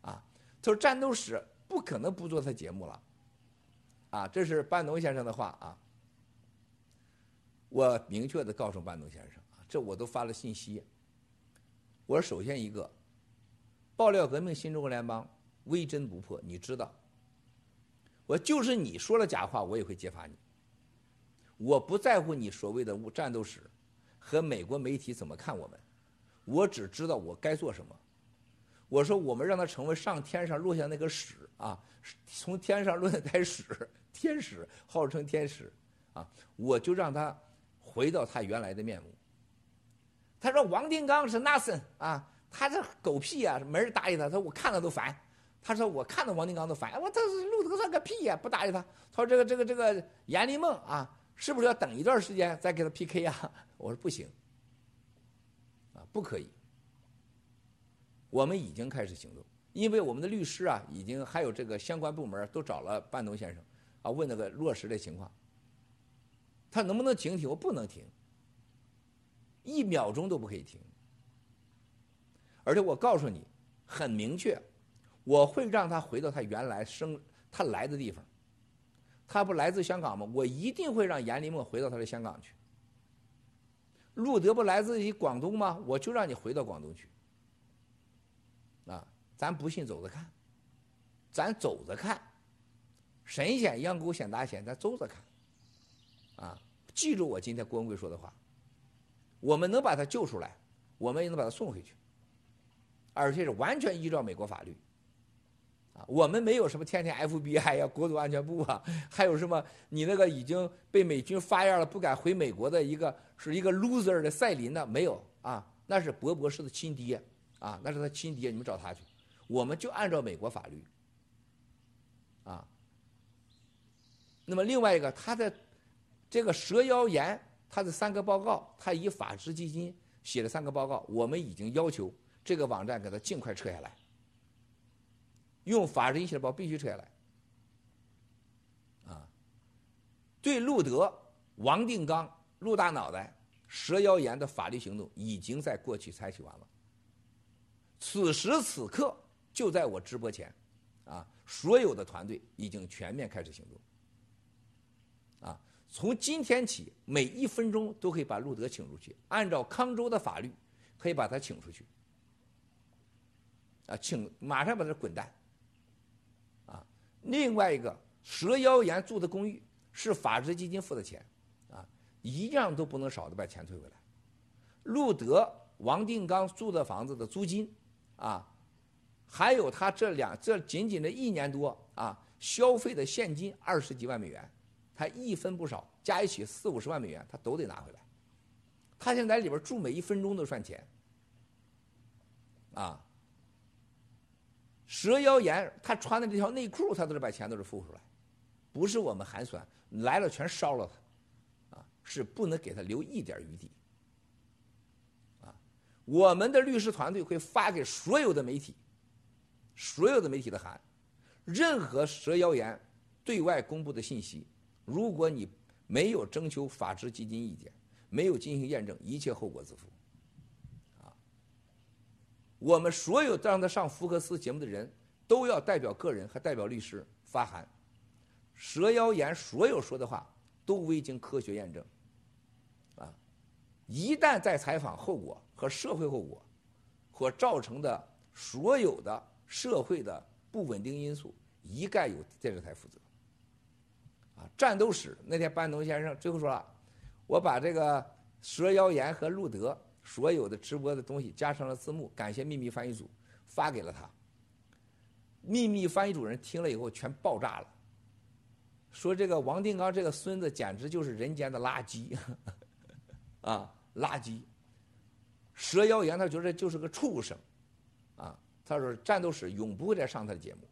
啊，他说战斗史不可能不做他节目了，啊，这是班农先生的话啊。我明确的告诉班农先生啊，这我都发了信息。我说，首先一个，爆料革命新中国联邦微针不破，你知道。我就是你说了假话，我也会揭发你。我不在乎你所谓的战斗史和美国媒体怎么看我们，我只知道我该做什么。我说，我们让他成为上天上落下那个屎啊，从天上落下来屎，天使号称天使啊，我就让他。回到他原来的面目。他说：“王定刚是 nothing 啊，他这狗屁啊，没人搭理他。他说我看了都烦。他说我看到王定刚都烦。我这路德算个屁呀，不搭理他。他说这个这个这个严立梦啊，是不是要等一段时间再给他 PK 呀？我说不行，啊，不可以。我们已经开始行动，因为我们的律师啊，已经还有这个相关部门都找了半农先生啊，问那个落实的情况。”他能不能停停？我不能停，一秒钟都不可以停。而且我告诉你，很明确，我会让他回到他原来生他来的地方。他不来自香港吗？我一定会让阎立墨回到他的香港去。路德不来自于广东吗？我就让你回到广东去。啊，咱不信走着看，咱走着看。神仙养狗先打仙，咱走着看。啊，记住我今天郭文贵说的话。我们能把他救出来，我们也能把他送回去，而且是完全依照美国法律。啊，我们没有什么天天 FBI 呀、国土安全部啊，还有什么你那个已经被美军发现了不敢回美国的一个是一个 loser 的赛琳呢？没有啊，那是博博士的亲爹啊，那是他亲爹，你们找他去。我们就按照美国法律。啊，那么另外一个，他的这个蛇妖言，他的三个报告，他以法治基金写了三个报告，我们已经要求这个网站给他尽快撤下来。用法治写的报必须撤下来。啊，对路德、王定刚、陆大脑袋、蛇妖言的法律行动已经在过去采取完了。此时此刻，就在我直播前，啊，所有的团队已经全面开始行动。从今天起，每一分钟都可以把路德请出去，按照康州的法律，可以把他请出去。啊，请马上把他滚蛋。啊另外一个蛇妖岩住的公寓是法治基金付的钱，啊，一样都不能少的把钱退回来。路德、王定刚住的房子的租金，啊，还有他这两这仅仅的一年多啊消费的现金二十几万美元，他一分不少，加一起四五十万美元，他都得拿回来。他现在里边住每一分钟都算钱，啊。蛇妖言，他穿的这条内裤，他都是把钱都是付出来，不是我们寒酸来了全烧了他，啊，是不能给他留一点余地，啊，我们的律师团队会发给所有的媒体，所有的媒体的函，任何蛇妖言对外公布的信息，如果你没有征求法治基金意见，没有进行验证，一切后果自负。啊我们所有让他上福克斯节目的人都要代表个人和代表律师发函，蛇妖言所有说的话都未经科学验证，啊，一旦在采访后果和社会后果，或造成的所有的社会的不稳定因素，一概由电视台负责。战斗史那天班农先生 最后说了，我把这个蛇妖言和路德。所有的直播的东西加上了字幕，感谢秘密翻译组发给了他。秘密翻译主任听了以后全爆炸了，说这个王定刚这个孙子简直就是人间的垃圾，啊，垃圾。蛇妖言他觉得就是个畜生，啊，他说战斗史永不会再上他的节目。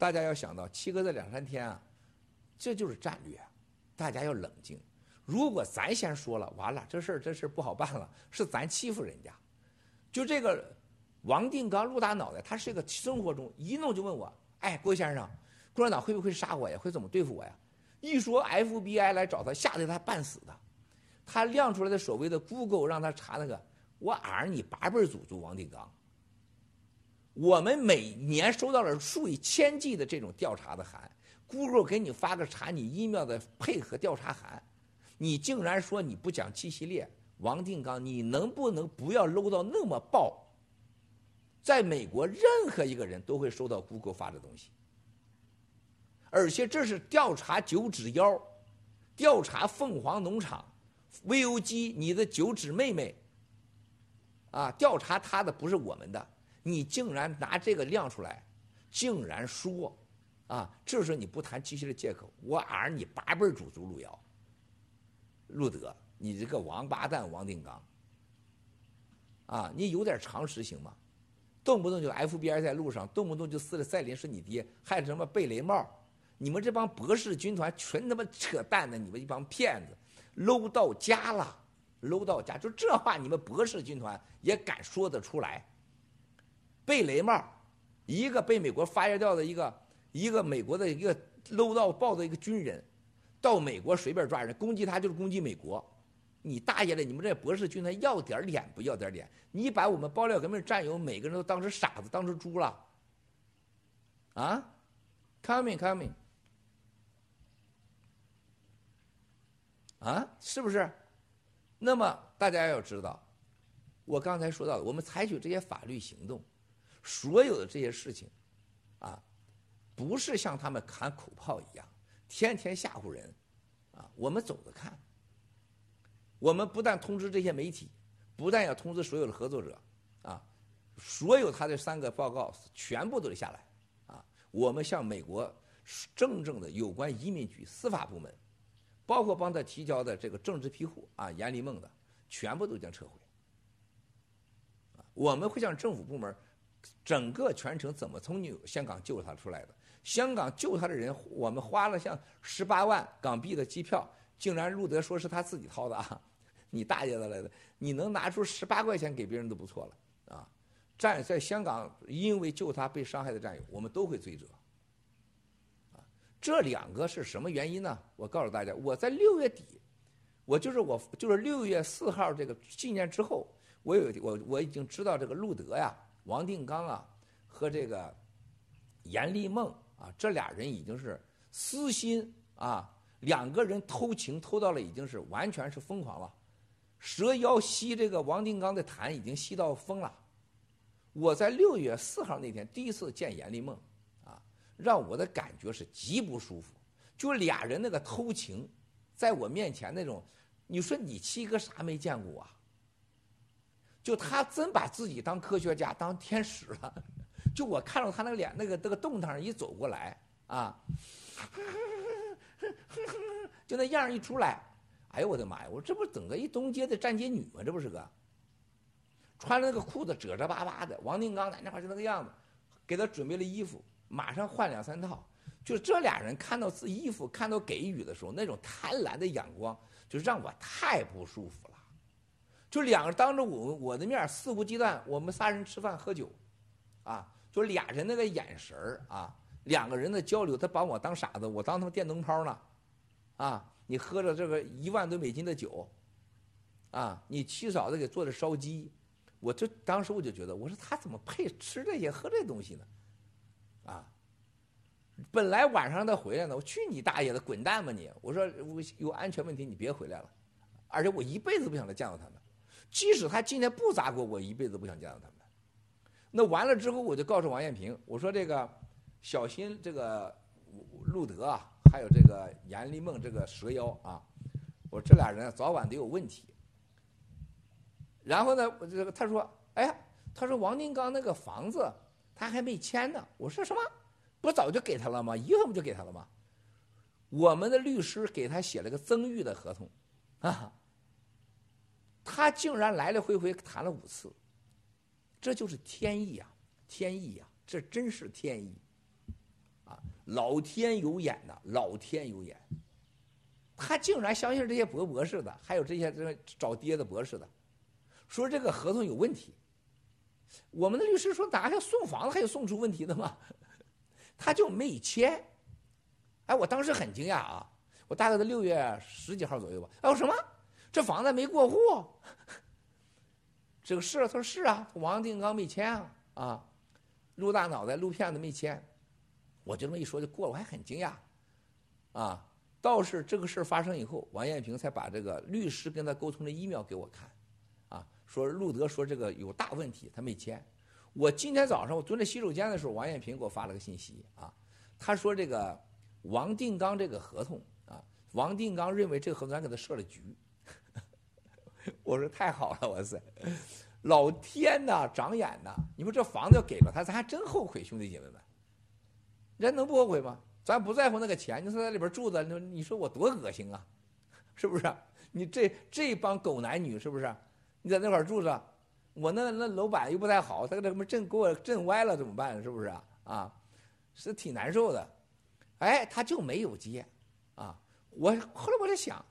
大家要想到七哥这两三天啊，这就是战略，大家要冷静。如果咱先说了，完了，这事儿这事儿不好办了，是咱欺负人家。就这个王定刚陆大脑袋，他是一个生活中一弄就问我，哎，郭先生，共产党会不会杀我呀？会怎么对付我呀？一说 FBI 来找他，吓得他半死的。他亮出来的所谓的 Google 让他查那个，我儿你八辈祖宗王定刚。我们每年收到了数以千计的这种调查的函，Google 给你发个查你 email 的配合调查函。你竟然说你不讲 G 系列，王定刚，你能不能不要 low 到那么爆？在美国，任何一个人都会收到 Google 发的东西，而且这是调查九指妖，调查凤凰农场，VOG 你的九指妹妹，啊，调查他的不是我们的，你竟然拿这个亮出来，竟然说，啊，这是你不谈机器的借口，我儿你八辈儿祖宗路遥。路德，你这个王八蛋王定刚，啊，你有点常识行吗？动不动就 FBI 在路上，动不动就撕了赛林是你爹，还什么贝雷帽？你们这帮博士军团纯他妈扯淡的，你们一帮骗子，low 到家了，low 到家，就这话你们博士军团也敢说得出来？贝雷帽，一个被美国发掘掉的一个一个美国的一个搂到抱的一个军人。到美国随便抓人，攻击他就是攻击美国，你大爷的！你们这博士军团要点脸不要点脸？你把我们爆料革命战友每个人都当成傻子，当成猪了？啊？Coming, coming。啊，是不是？那么大家要知道，我刚才说到的，我们采取这些法律行动，所有的这些事情，啊，不是像他们喊口炮一样，天天吓唬人，啊，我们走着看。我们不但通知这些媒体，不但要通知所有的合作者，啊，所有他的三个报告全部都得下来，啊，我们向美国正正的有关移民局司法部门，包括帮他提交的这个政治庇护啊，严立梦的，全部都将撤回。我们会向政府部门，整个全程怎么从纽香港救他出来的？香港救他的人，我们花了像十八万港币的机票，竟然路德说是他自己掏的啊！你大爷的来的！你能拿出十八块钱给别人都不错了啊！战在香港因为救他被伤害的战友，我们都会追责。啊，这两个是什么原因呢？我告诉大家，我在六月底，我就是我就是六月四号这个纪念之后，我有我我已经知道这个路德呀、王定刚啊和这个严立梦啊这俩人已经是私心啊，两个人偷情偷到了已经是完全是疯狂了。蛇妖吸这个王定刚的痰已经吸到疯了。我在六月四号那天第一次见严立梦，啊，让我的感觉是极不舒服。就俩人那个偷情，在我面前那种，你说你七哥啥没见过啊？就他真把自己当科学家当天使了。就我看到他那个脸那个那个动态一走过来啊，就那样一出来。哎呦我的妈呀！我这不整个一东街的站街女吗？这不是个，穿那个裤子褶褶巴巴的。王定刚在那块就那个样子，给他准备了衣服，马上换两三套。就这俩人看到自衣服，看到给予的时候，那种贪婪的眼光，就让我太不舒服了。就两个当着我我的面肆无忌惮，我们仨人吃饭喝酒，啊，就俩人那个眼神儿啊，两个人的交流，他把我当傻子，我当他们电灯泡呢，啊。你喝着这个一万多美金的酒，啊，你七嫂子给做的烧鸡，我就当时我就觉得，我说他怎么配吃这些喝这东西呢？啊，本来晚上他回来呢，我去你大爷的，滚蛋吧你！我说我有安全问题，你别回来了，而且我一辈子不想再见到他们，即使他今天不砸锅，我一辈子不想见到他们。那完了之后，我就告诉王艳平，我说这个小心这个路德啊。还有这个严立梦这个蛇妖啊，我说这俩人早晚得有问题。然后呢，我这个他说，哎呀，他说王金刚那个房子他还没签呢。我说什么？不早就给他了吗？一月份不就给他了吗？我们的律师给他写了个增育的合同，啊，他竟然来来回回谈了五次，这就是天意呀，天意呀，这真是天意。啊老天有眼呐，老天有眼。他竟然相信这些博博士的，还有这些这找爹的博士的，说这个合同有问题。我们的律师说，哪还送房子还有送出问题的吗？他就没签。哎，我当时很惊讶啊！我大概在六月十几号左右吧。哎，我什么？这房子没过户？这个是？他说是啊，王定刚没签啊啊，陆大脑袋陆骗子没签。我就这么一说就过了，我还很惊讶，啊，倒是这个事儿发生以后，王艳平才把这个律师跟他沟通的 email 给我看，啊，说路德说这个有大问题，他没签。我今天早上我蹲在洗手间的时候，王艳平给我发了个信息，啊，他说这个王定刚这个合同，啊，王定刚认为这个合同咱给他设了局，我说太好了，哇塞，老天呐，长眼呐！你说这房子要给了他，咱还真后悔，兄弟姐妹们。人能不后悔吗？咱不在乎那个钱，你说在里边住着，你说你说我多恶心啊，是不是？你这这帮狗男女是不是？你在那块住着，我那那楼板又不太好，他给他们震给我震歪了怎么办？是不是啊？啊，是挺难受的。哎，他就没有接，啊，我后来我在想，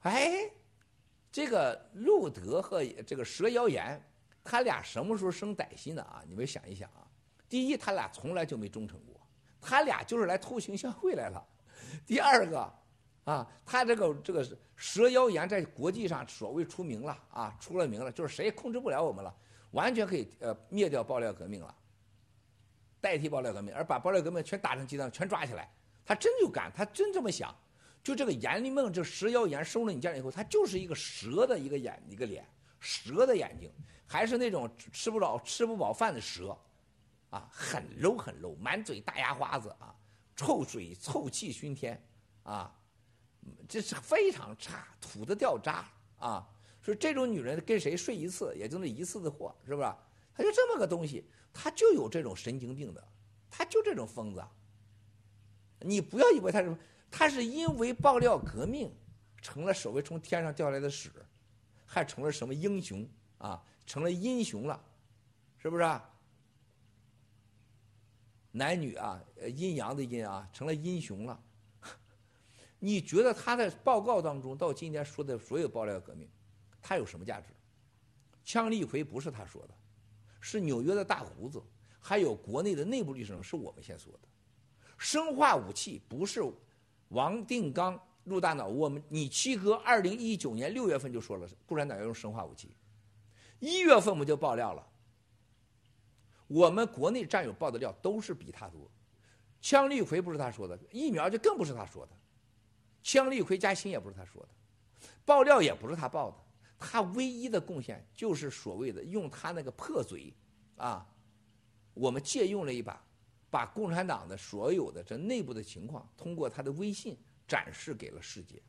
哎，这个路德和这个蛇妖言，他俩什么时候生歹心的啊？你们想一想啊。第一，他俩从来就没忠诚过，他俩就是来偷情相会来了。第二个，啊，他这个这个蛇妖言在国际上所谓出名了啊，出了名了，就是谁也控制不了我们了，完全可以呃灭掉爆料革命了，代替爆料革命，而把爆料革命全打成鸡蛋，全抓起来。他真就敢，他真这么想。就这个阎立梦，这蛇妖言收了你家以后，他就是一个蛇的一个眼一个脸，蛇的眼睛，还是那种吃不着吃不饱饭的蛇，啊，很 low 很 low，满嘴大牙花子啊，臭水臭气熏天，啊。这是非常差，土的掉渣啊！说这种女人跟谁睡一次，也就那一次的货，是不是？她就这么个东西，她就有这种神经病的，她就这种疯子。你不要以为她是，他是因为爆料革命，成了所谓从天上掉来的屎，还成了什么英雄啊？成了英雄了，是不是？男女啊，阴阳的阴啊，成了英雄了。你觉得他在报告当中到今天说的所有爆料革命，他有什么价值？枪立奎不是他说的，是纽约的大胡子，还有国内的内部律师是我们先说的。生化武器不是王定刚、陆大脑，我们你七哥二零一九年六月份就说了，共产党要用生化武器，一月份我们就爆料了。我们国内战友爆的料都是比他多，枪立奎不是他说的，疫苗就更不是他说的。枪立奎加薪也不是他说的，爆料也不是他报的，他唯一的贡献就是所谓的用他那个破嘴，啊，我们借用了一把，把共产党的所有的这内部的情况通过他的微信展示给了世界，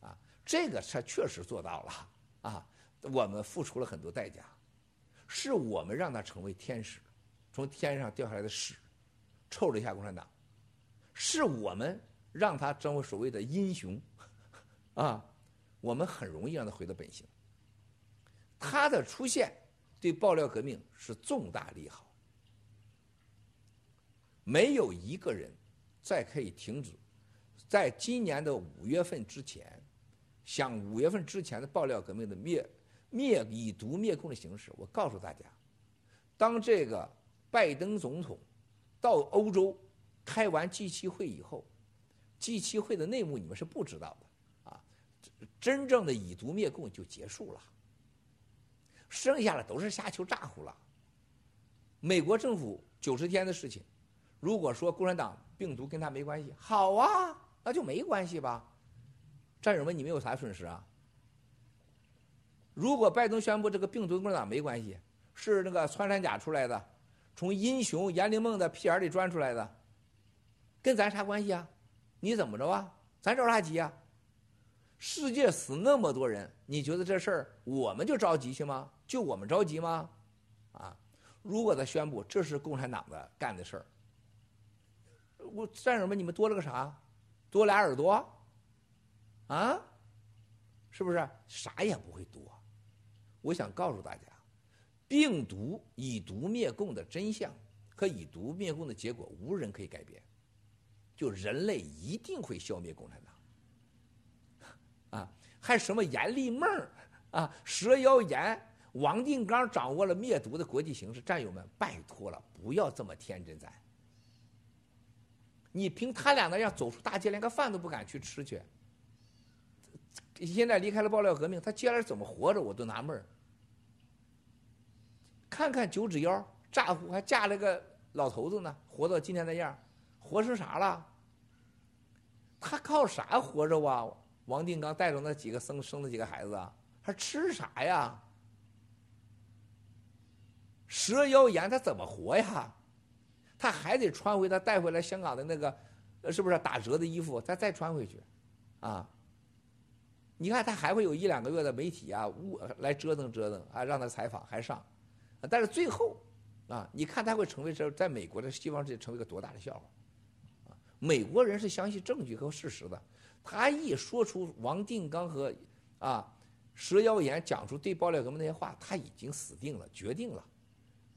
啊，这个他确实做到了，啊，我们付出了很多代价，是我们让他成为天使，从天上掉下来的屎，臭了一下共产党，是我们。让他成为所谓的英雄，啊，我们很容易让他回到本性。他的出现对爆料革命是重大利好。没有一个人再可以停止，在今年的五月份之前，像五月份之前的爆料革命的灭灭以毒灭共的形式。我告诉大家，当这个拜登总统到欧洲开完 G7 会以后。G 七会的内幕你们是不知道的，啊，真正的以毒灭共就结束了，剩下的都是瞎球咋呼了。美国政府九十天的事情，如果说共产党病毒跟他没关系，好啊，那就没关系吧。战友们，你们有啥损失啊？如果拜登宣布这个病毒跟共产党没关系，是那个穿山甲出来的，从英雄阎灵梦的屁眼里钻出来的，跟咱啥关系啊？你怎么着啊？咱着啥急啊？世界死那么多人，你觉得这事儿我们就着急去吗？就我们着急吗？啊！如果他宣布这是共产党的干的事儿，我战友们，你们多了个啥？多俩耳朵？啊？是不是？啥也不会多。我想告诉大家，病毒以毒灭共的真相和以毒灭共的结果，无人可以改变。就人类一定会消灭共产党，啊，还什么阎立梦啊，蛇妖炎，王定刚掌握了灭毒的国际形势，战友们，拜托了，不要这么天真，咱。你凭他俩那样走出大街，连个饭都不敢去吃去。现在离开了爆料革命，他接下来怎么活着，我都纳闷儿。看看九指妖，咋呼还嫁了个老头子呢，活到今天那样，活成啥了？他靠啥活着啊？王定刚带着那几个生生的几个孩子啊，还吃啥呀？蛇妖言他怎么活呀？他还得穿回他带回来香港的那个，是不是打折的衣服？他再穿回去，啊？你看他还会有一两个月的媒体啊，误来折腾折腾啊，让他采访还上，但是最后，啊，你看他会成为这在美国的西方世界成为一个多大的笑话？啊美国人是相信证据和事实的，他一说出王定刚和啊蛇妖言讲出对爆料革命那些话，他已经死定了，决定了。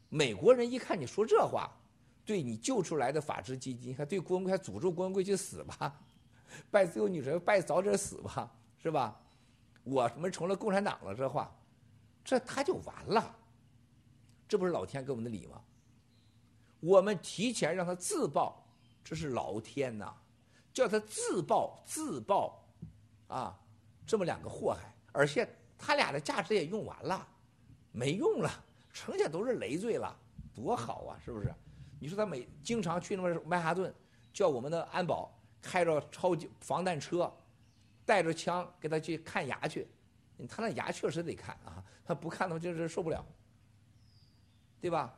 美国人一看你说这话，对你救出来的法治基金，还对郭文贵还诅咒郭文贵去死吧，拜自由女神，拜早点死吧，是吧？我们成了共产党了，这话，这他就完了。这不是老天给我们的礼吗？我们提前让他自爆。这是老天呐，叫他自爆自爆啊，这么两个祸害，而且他俩的价值也用完了，没用了，剩下都是累赘了，多好啊，是不是？你说他每经常去那么曼哈顿，叫我们的安保开着超级防弹车，带着枪给他去看牙去，他那牙确实得看啊，他不看的话就是受不了，对吧？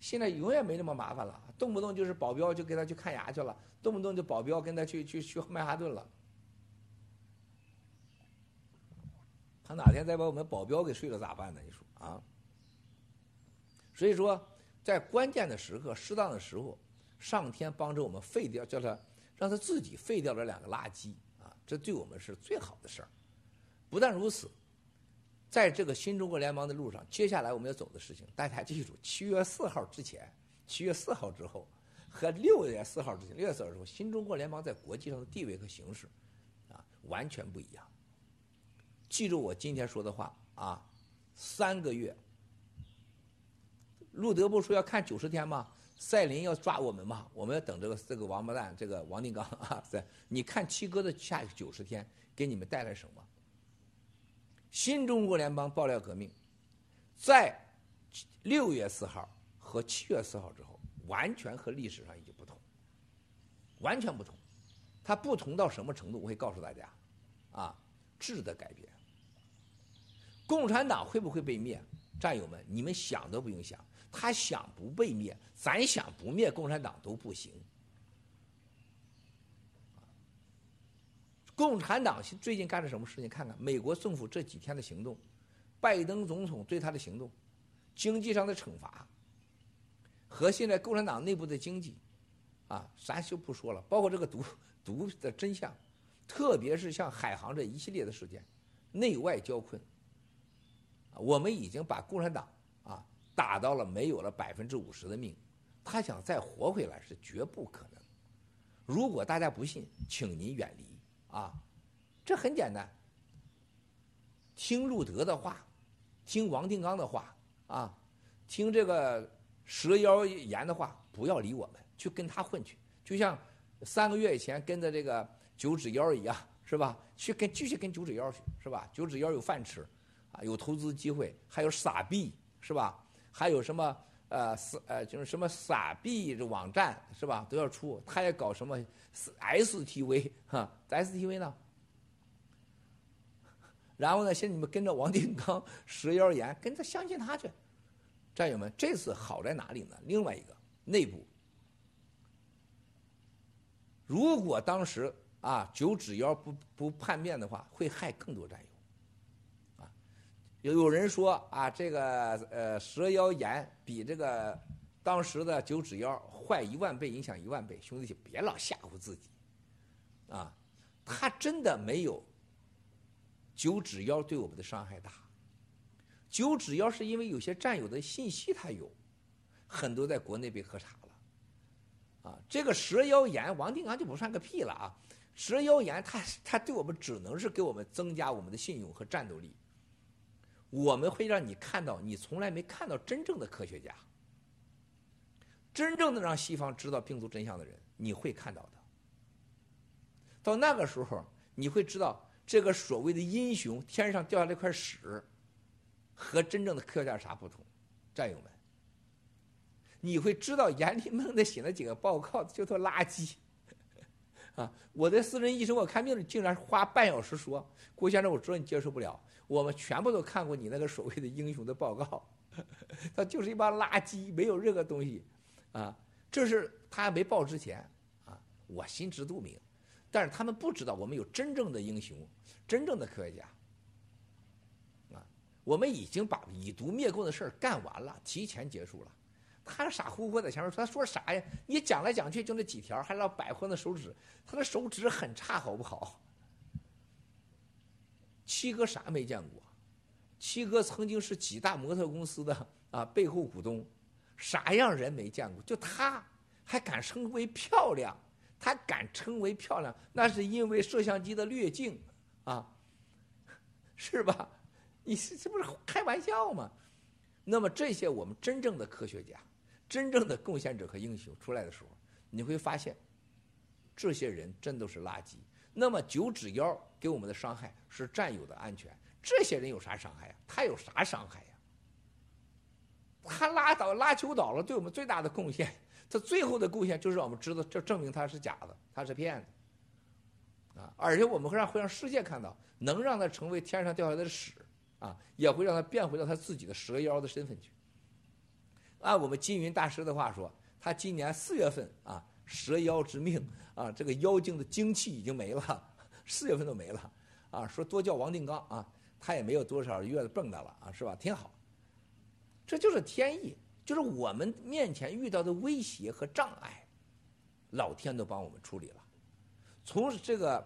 现在永远没那么麻烦了，动不动就是保镖就给他去看牙去了，动不动就保镖跟他去去去曼哈顿了。他哪天再把我们保镖给睡了咋办呢？你说啊？所以说，在关键的时刻、适当的时候，上天帮着我们废掉，叫他让他自己废掉了两个垃圾啊，这对我们是最好的事儿。不但如此，在这个新中国联邦的路上，接下来我们要走的事情，大家记住：七月四号之前、七月四号之后和六月四号之前、六月四号之后，新中国联邦在国际上的地位和形势啊，完全不一样。记住我今天说的话啊，三个月。路德不说要看九十天吗？赛林要抓我们吗？我们要等这个这个王八蛋，这个王定刚啊！在你看七哥的下九十天给你们带来什么？新中国联邦爆料革命，在六月四号和七月四号之后，完全和历史上已经不同，完全不同。它不同到什么程度？我会告诉大家，啊，质的改变。共产党会不会被灭？战友们，你们想都不用想，他想不被灭，咱想不灭共产党都不行。共产党最近干了什么事情？看看美国政府这几天的行动，拜登总统对他的行动，经济上的惩罚，和现在共产党内部的经济，啊，咱就不说了。包括这个毒毒的真相，特别是像海航这一系列的事件，内外交困。我们已经把共产党打到了没有了百分之五十的命，他想再活回来是绝不可能。如果大家不信，请您远离啊，这很简单。听路德的话，听王定刚的话啊，听这个蛇妖言的话，不要理我们，去跟他混去，就像三个月以前跟着这个九指妖一样，是吧？去跟继续跟九指妖去，是吧？九指妖有饭吃。啊有投资机会，还有傻币是吧？还有什么呃傻呃就是什么傻币这网站是吧？都要出，他也搞什么 STV 哈？STV 呢？然后呢，现在你们跟着王定刚、石妖言，跟着相信他去。战友们，这次好在哪里呢？另外一个内部，如果当时啊九指妖不不叛变的话，会害更多战友。有人说啊，这个呃蛇妖言比这个当时的九指妖坏一万倍，影响一万倍。兄弟，就别老吓唬自己，啊，他真的没有九指妖对我们的伤害大。九指妖是因为有些战友的信息他有，很多在国内被喝茶了，啊，这个蛇妖言王定刚就不算个屁了啊，蛇妖言他他对我们只能是给我们增加我们的信用和战斗力。我们会让你看到你从来没看到真正的科学家，真正的让西方知道病毒真相的人，你会看到的。到那个时候，你会知道这个所谓的英雄天上掉下来一块屎，和真正的科学家有啥不同，战友们。你会知道阎立梦的写那几个报告就都垃圾，啊！我的私人医生，我看病竟然花半小时说，郭先生，我知道你接受不了。我们全部都看过你那个所谓的英雄的报告，他就是一帮垃圾，没有任何东西，啊，这是他还没报之前，啊，我心知肚明，但是他们不知道我们有真正的英雄，真正的科学家，啊，我们已经把以毒灭共的事儿干完了，提前结束了，他傻乎乎在前面说，他说啥呀？你讲来讲去就那几条，还老摆活那手指，他的手指很差，好不好？七哥啥没见过？七哥曾经是几大模特公司的啊背后股东，啥样人没见过？就他还敢称为漂亮？他敢称为漂亮，那是因为摄像机的滤镜啊，是吧？你是这不是开玩笑吗？那么这些我们真正的科学家、真正的贡献者和英雄出来的时候，你会发现，这些人真都是垃圾。那么九指妖给我们的伤害是战友的安全。这些人有啥伤害呀？他有啥伤害呀？他拉倒拉球倒了，对我们最大的贡献，他最后的贡献就是让我们知道，这证明他是假的，他是骗子。啊！而且我们会让会让世界看到，能让他成为天上掉下来的屎，啊，也会让他变回到他自己的蛇妖的身份去。按我们金云大师的话说，他今年四月份啊，蛇妖之命啊，这个妖精的精气已经没了，四月份都没了，啊，说多叫王定刚啊。他也没有多少月子蹦跶了啊，是吧？挺好。这就是天意，就是我们面前遇到的威胁和障碍，老天都帮我们处理了。从这个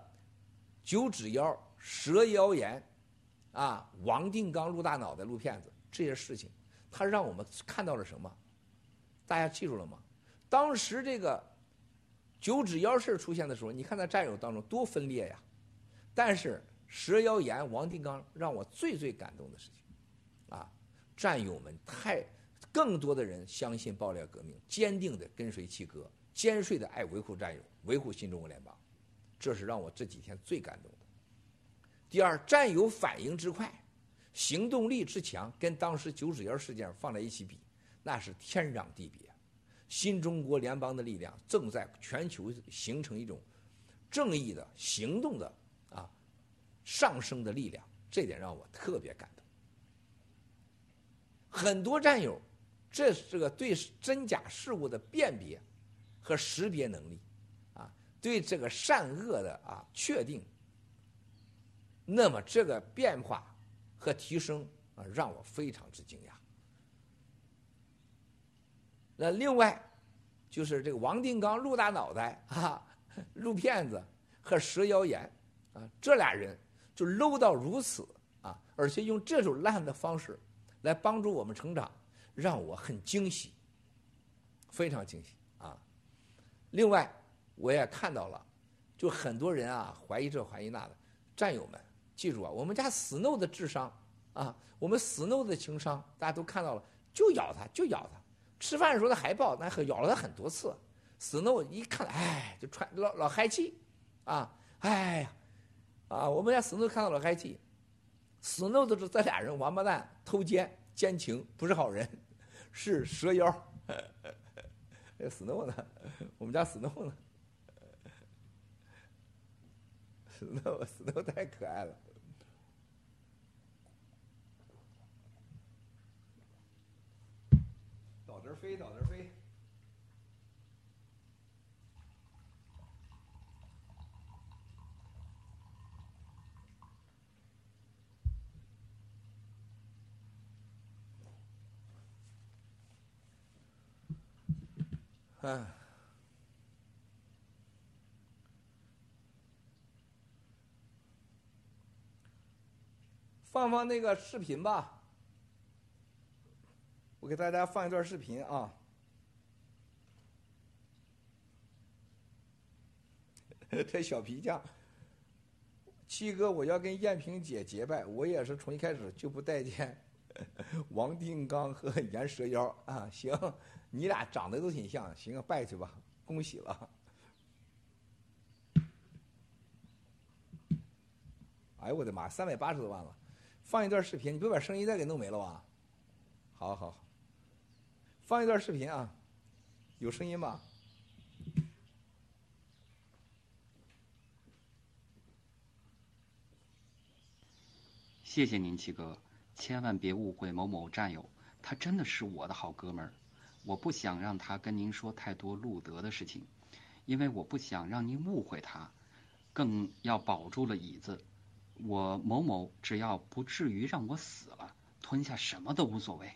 九指妖、蛇妖言，啊，王定刚露大脑袋、露骗子这些事情，他让我们看到了什么？大家记住了吗？当时这个九指妖事出现的时候，你看他战友当中多分裂呀，但是。蛇妖言，王定刚让我最最感动的事情，啊，战友们太，更多的人相信爆料革命，坚定的跟随七哥，坚睡的爱维护战友，维护新中国联邦，这是让我这几天最感动的。第二，战友反应之快，行动力之强，跟当时九指妖事件放在一起比，那是天壤地别。新中国联邦的力量正在全球形成一种正义的行动的啊。上升的力量，这点让我特别感动。很多战友，这是个对真假事物的辨别和识别能力，啊，对这个善恶的啊确定。那么这个变化和提升啊，让我非常之惊讶。那另外，就是这个王定刚、陆大脑袋啊、陆骗子和蛇妖眼啊，这俩人。就 low 到如此啊！而且用这种烂的方式来帮助我们成长，让我很惊喜，非常惊喜啊！另外，我也看到了，就很多人啊怀疑这怀疑那的战友们，记住啊，我们家 Snow 的智商啊，我们 Snow 的情商，大家都看到了，就咬他，就咬他。吃饭的时候他还抱，那咬了他很多次。Snow 一看，哎，就喘老老嗨气啊，哎呀！啊，我们家死诺看到了嗨气，死诺都是这俩人王八蛋偷奸奸情，不是好人，是蛇妖。死诺呢？我们家死诺呢？死诺死诺太可爱了，飞，倒着飞。嗯，放放那个视频吧，我给大家放一段视频啊。这小皮匠，七哥，我要跟艳萍姐结拜，我也是从一开始就不待见 王定刚和严蛇妖啊，行。你俩长得都挺像，行啊，拜去吧，恭喜了。哎呦我的妈，三百八十多万了！放一段视频，你不把声音再给弄没了吧？好好，放一段视频啊，有声音吧？谢谢您，七哥，千万别误会某某战友，他真的是我的好哥们儿。我不想让他跟您说太多路德的事情，因为我不想让您误会他，更要保住了椅子。我某某只要不至于让我死了，吞下什么都无所谓。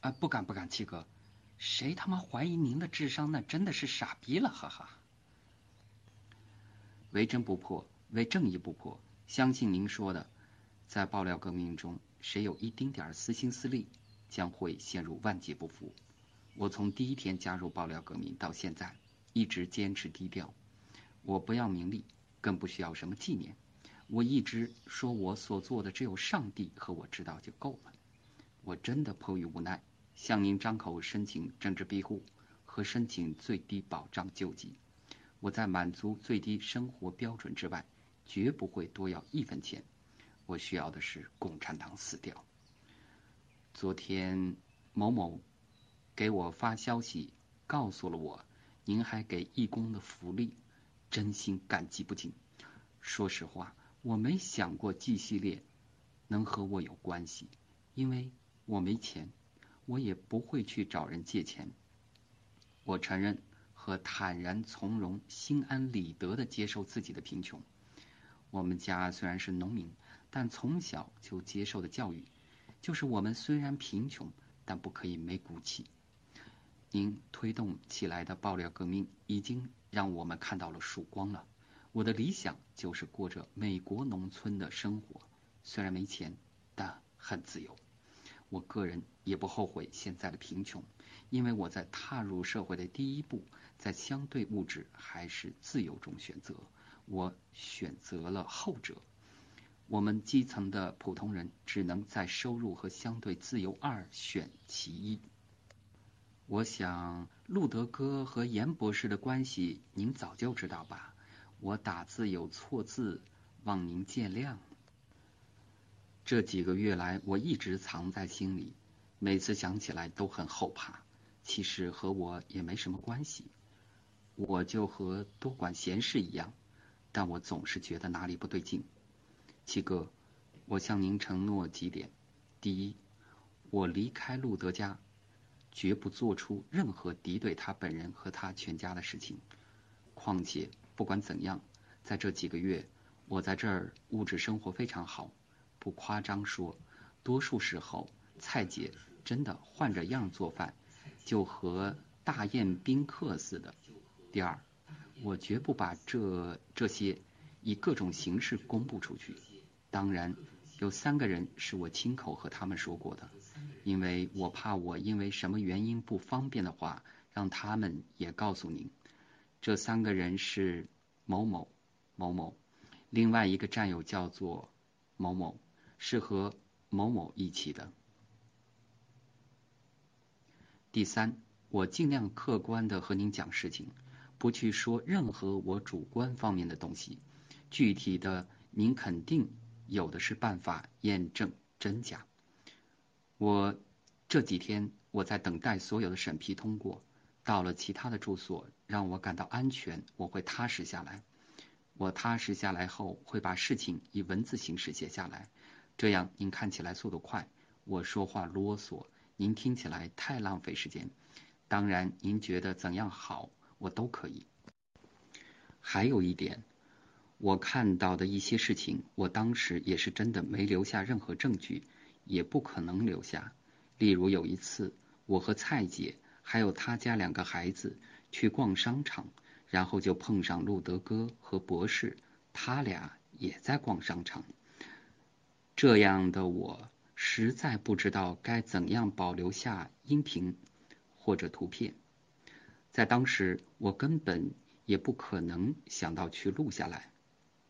啊，不敢不敢，七哥，谁他妈怀疑您的智商，那真的是傻逼了，哈哈。为真不破，为正义不破，相信您说的，在爆料革命中，谁有一丁点私心私利？将会陷入万劫不复。我从第一天加入爆料革命到现在，一直坚持低调。我不要名利，更不需要什么纪念。我一直说我所做的只有上帝和我知道就够了。我真的迫于无奈，向您张口申请政治庇护和申请最低保障救济。我在满足最低生活标准之外，绝不会多要一分钱。我需要的是共产党死掉。昨天某某给我发消息，告诉了我您还给义工的福利，真心感激不尽。说实话，我没想过 G 系列能和我有关系，因为我没钱，我也不会去找人借钱。我承认和坦然从容、心安理得地接受自己的贫穷。我们家虽然是农民，但从小就接受的教育，就是我们虽然贫穷，但不可以没骨气。您推动起来的爆料革命，已经让我们看到了曙光了。我的理想就是过着美国农村的生活，虽然没钱，但很自由。我个人也不后悔现在的贫穷，因为我在踏入社会的第一步，在相对物质还是自由中选择。我选择了后者。我们基层的普通人只能在收入和相对自由二选其一。我想路德哥和严博士的关系您早就知道吧？我打字有错字，望您见谅。这几个月来，我一直藏在心里，每次想起来都很后怕。其实和我也没什么关系，我就和多管闲事一样。但我总是觉得哪里不对劲，七哥，我向您承诺几点：第一，我离开路德家，绝不做出任何敌对他本人和他全家的事情。况且，不管怎样，在这几个月，我在这儿物质生活非常好，不夸张说，多数时候蔡姐真的换着样做饭，就和大宴宾客似的。第二。我绝不把这这些以各种形式公布出去。当然，有三个人是我亲口和他们说过的，因为我怕我因为什么原因不方便的话，让他们也告诉您。这三个人是某某、某某，另外一个战友叫做某某，是和某某一起的。第三，我尽量客观的和您讲事情。不去说任何我主观方面的东西，具体的您肯定有的是办法验证真假。我这几天我在等待所有的审批通过，到了其他的住所让我感到安全，我会踏实下来。我踏实下来后会把事情以文字形式写下来，这样您看起来速度快，我说话啰嗦，您听起来太浪费时间。当然，您觉得怎样好？我都可以。还有一点，我看到的一些事情，我当时也是真的没留下任何证据，也不可能留下。例如有一次，我和蔡姐还有他家两个孩子去逛商场，然后就碰上路德哥和博士，他俩也在逛商场。这样的我实在不知道该怎样保留下音频或者图片。在当时，我根本也不可能想到去录下来。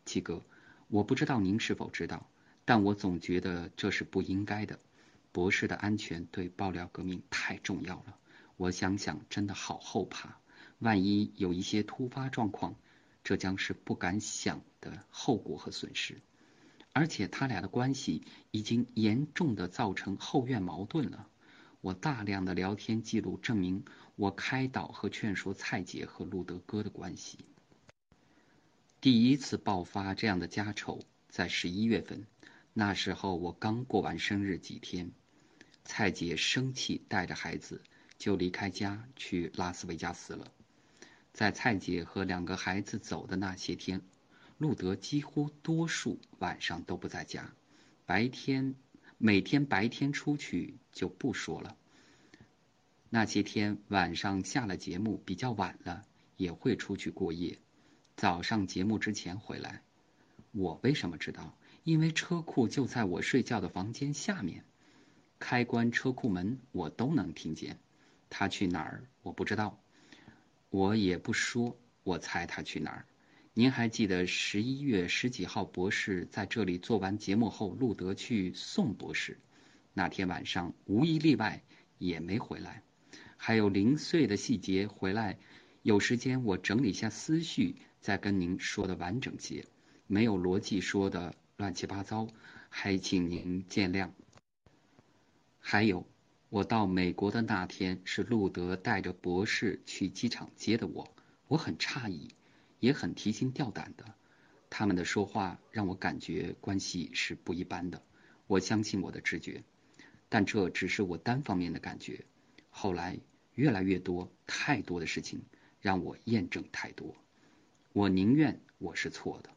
七哥，我不知道您是否知道，但我总觉得这是不应该的。博士的安全对爆料革命太重要了。我想想，真的好后怕。万一有一些突发状况，这将是不敢想的后果和损失。而且他俩的关系已经严重的造成后院矛盾了。我大量的聊天记录证明。我开导和劝说蔡姐和路德哥的关系。第一次爆发这样的家丑，在十一月份，那时候我刚过完生日几天，蔡姐生气，带着孩子就离开家去拉斯维加斯了。在蔡姐和两个孩子走的那些天，路德几乎多数晚上都不在家，白天每天白天出去就不说了。那些天晚上下了节目比较晚了，也会出去过夜，早上节目之前回来。我为什么知道？因为车库就在我睡觉的房间下面，开关车库门我都能听见。他去哪儿我不知道，我也不说，我猜他去哪儿。您还记得十一月十几号博士在这里做完节目后，路德去送博士，那天晚上无一例外也没回来。还有零碎的细节，回来有时间我整理下思绪，再跟您说的完整些，没有逻辑说的乱七八糟，还请您见谅。还有，我到美国的那天是路德带着博士去机场接的我，我很诧异，也很提心吊胆的。他们的说话让我感觉关系是不一般的。我相信我的直觉，但这只是我单方面的感觉。后来越来越多、太多的事情让我验证太多。我宁愿我是错的，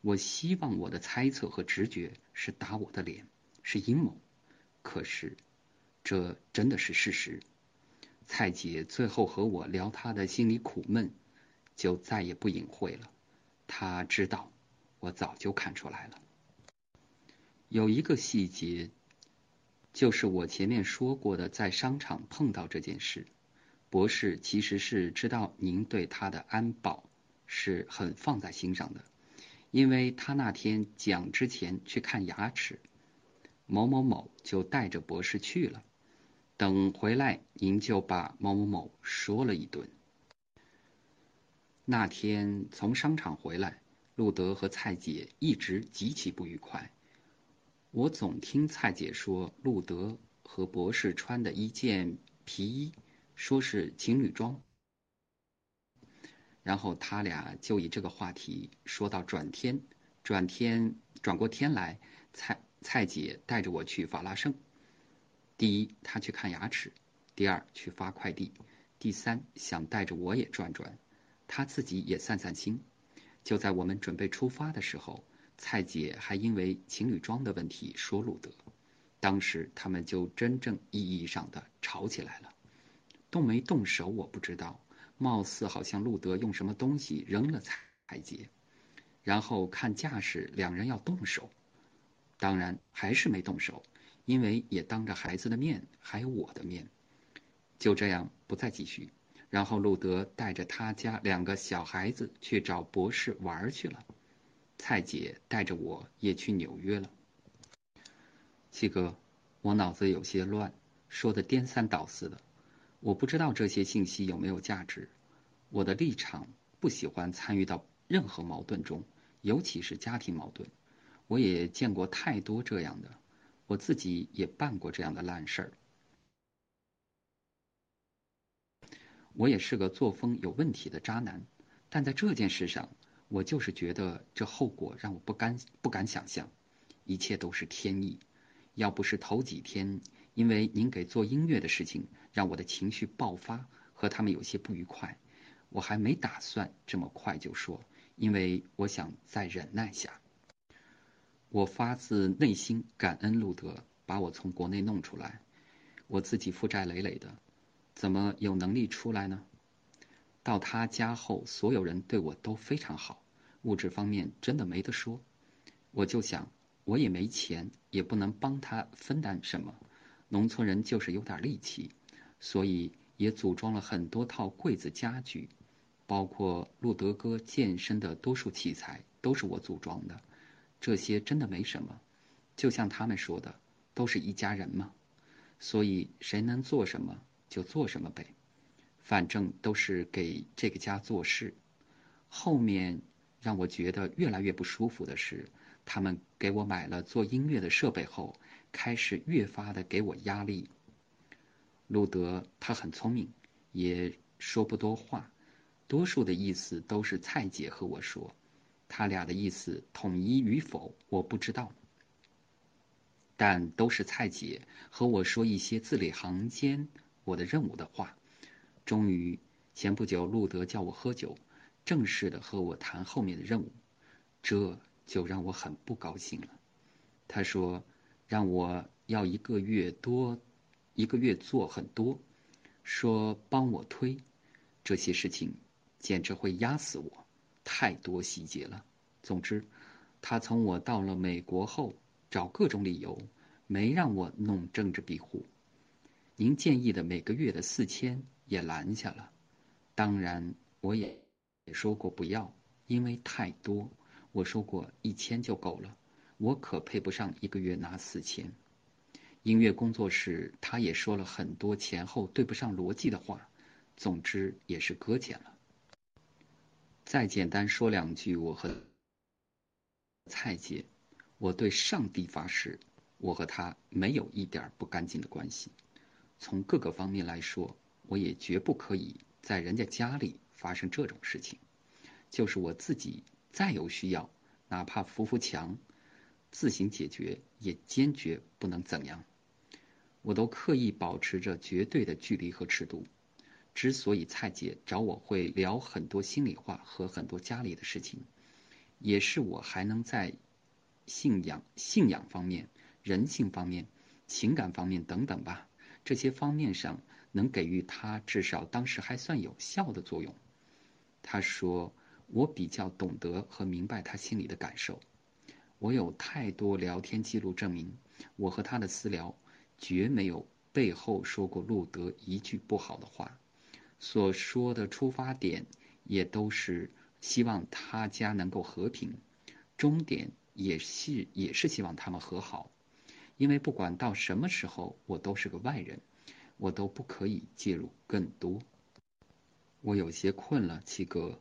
我希望我的猜测和直觉是打我的脸，是阴谋。可是，这真的是事实。蔡姐最后和我聊她的心里苦闷，就再也不隐晦了。他知道。我早就看出来了，有一个细节，就是我前面说过的，在商场碰到这件事，博士其实是知道您对他的安保是很放在心上的，因为他那天讲之前去看牙齿，某某某就带着博士去了，等回来您就把某某某说了一顿。那天从商场回来。路德和蔡姐一直极其不愉快。我总听蔡姐说，路德和博士穿的一件皮衣，说是情侣装。然后他俩就以这个话题说到转天，转天转过天来，蔡蔡姐带着我去法拉盛。第一，她去看牙齿；第二，去发快递；第三，想带着我也转转，他自己也散散心。就在我们准备出发的时候，蔡姐还因为情侣装的问题说路德，当时他们就真正意义上的吵起来了。动没动手我不知道，貌似好像路德用什么东西扔了蔡姐，然后看架势两人要动手，当然还是没动手，因为也当着孩子的面，还有我的面，就这样不再继续。然后路德带着他家两个小孩子去找博士玩去了，蔡姐带着我也去纽约了。七哥，我脑子有些乱，说的颠三倒四的，我不知道这些信息有没有价值。我的立场不喜欢参与到任何矛盾中，尤其是家庭矛盾。我也见过太多这样的，我自己也办过这样的烂事儿。我也是个作风有问题的渣男，但在这件事上，我就是觉得这后果让我不敢不敢想象，一切都是天意。要不是头几天因为您给做音乐的事情让我的情绪爆发，和他们有些不愉快，我还没打算这么快就说，因为我想再忍耐下。我发自内心感恩路德把我从国内弄出来，我自己负债累累的。怎么有能力出来呢？到他家后，所有人对我都非常好，物质方面真的没得说。我就想，我也没钱，也不能帮他分担什么。农村人就是有点力气，所以也组装了很多套柜子家具，包括路德哥健身的多数器材都是我组装的。这些真的没什么，就像他们说的，都是一家人嘛。所以谁能做什么？就做什么呗，反正都是给这个家做事。后面让我觉得越来越不舒服的是，他们给我买了做音乐的设备后，开始越发的给我压力。路德他很聪明，也说不多话，多数的意思都是蔡姐和我说，他俩的意思统一与否我不知道，但都是蔡姐和我说一些字里行间。我的任务的话，终于前不久，路德叫我喝酒，正式的和我谈后面的任务，这就让我很不高兴了。他说让我要一个月多，一个月做很多，说帮我推这些事情，简直会压死我，太多细节了。总之，他从我到了美国后，找各种理由，没让我弄政治庇护。您建议的每个月的四千也拦下了，当然我也也说过不要，因为太多。我说过一千就够了，我可配不上一个月拿四千。音乐工作室他也说了很多前后对不上逻辑的话，总之也是搁浅了。再简单说两句，我和蔡姐，我对上帝发誓，我和他没有一点不干净的关系。从各个方面来说，我也绝不可以在人家家里发生这种事情。就是我自己再有需要，哪怕扶扶墙，自行解决，也坚决不能怎样。我都刻意保持着绝对的距离和尺度。之所以蔡姐找我会聊很多心里话和很多家里的事情，也是我还能在信仰、信仰方面、人性方面、情感方面等等吧这些方面上，能给予他至少当时还算有效的作用。他说我比较懂得和明白他心里的感受。我有太多聊天记录证明，我和他的私聊绝没有背后说过路德一句不好的话。所说的出发点也都是希望他家能够和平，终点也是也是希望他们和好，因为不管到什么时候，我都是个外人，我都不可以介入更多。我有些困了，七哥。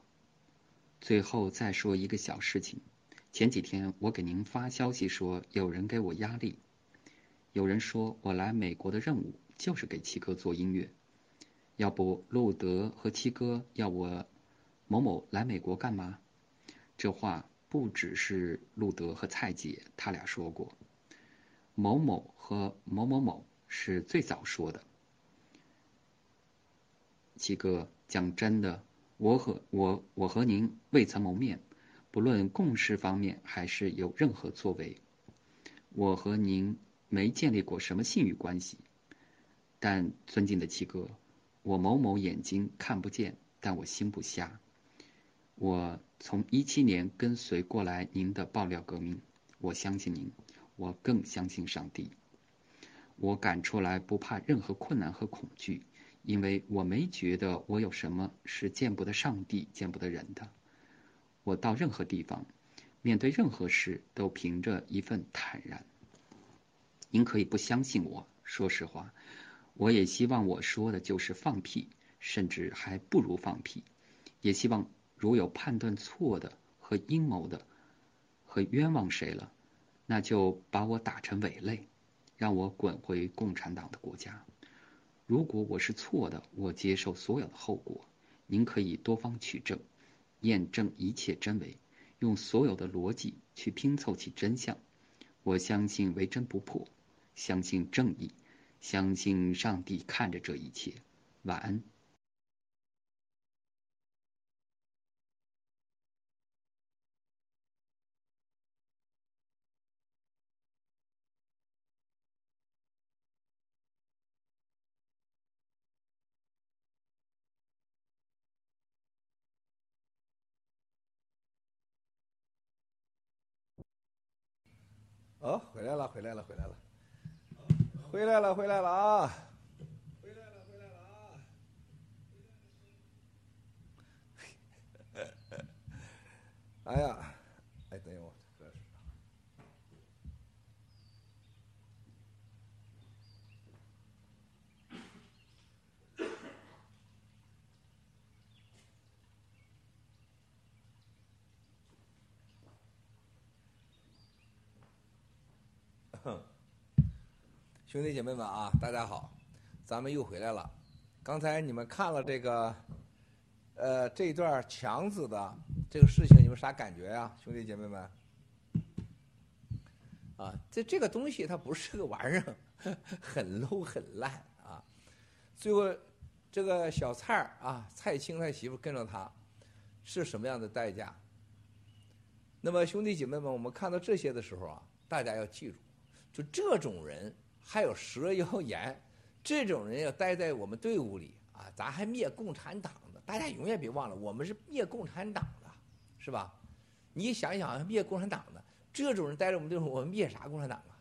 最后再说一个小事情，前几天我给您发消息说有人给我压力，有人说我来美国的任务就是给七哥做音乐。要不，路德和七哥要我某某来美国干嘛？这话不只是路德和蔡姐他俩说过，某某和某某某是最早说的。七哥，讲真的，我和我我和您未曾谋面，不论共事方面还是有任何作为，我和您没建立过什么信誉关系。但尊敬的七哥。我某某眼睛看不见，但我心不瞎。我从一七年跟随过来您的爆料革命，我相信您，我更相信上帝。我敢出来不怕任何困难和恐惧，因为我没觉得我有什么是见不得上帝、见不得人的。我到任何地方，面对任何事，都凭着一份坦然。您可以不相信我，说实话。我也希望我说的就是放屁，甚至还不如放屁。也希望如有判断错的和阴谋的，和冤枉谁了，那就把我打成伪类，让我滚回共产党的国家。如果我是错的，我接受所有的后果。您可以多方取证，验证一切真伪，用所有的逻辑去拼凑起真相。我相信为真不破，相信正义。相信上帝看着这一切，晚安。哦，回来了，回来了，回来了。回来了，回来了啊！回来了，回来了啊！哎呀，哎，等一会儿，这是。兄弟姐妹们啊，大家好，咱们又回来了。刚才你们看了这个，呃，这一段强子的这个事情，你们啥感觉呀，兄弟姐妹们？啊，这这个东西它不是个玩意儿，很 low 很烂啊。最后，这个小蔡儿啊，蔡青他媳妇跟着他，是什么样的代价？那么兄弟姐妹们，我们看到这些的时候啊，大家要记住，就这种人。还有蛇妖言，这种人要待在我们队伍里啊，咱还灭共产党的。大家永远别忘了，我们是灭共产党的，是吧？你想想，灭共产党的这种人待在我们队伍，我们灭啥共产党啊？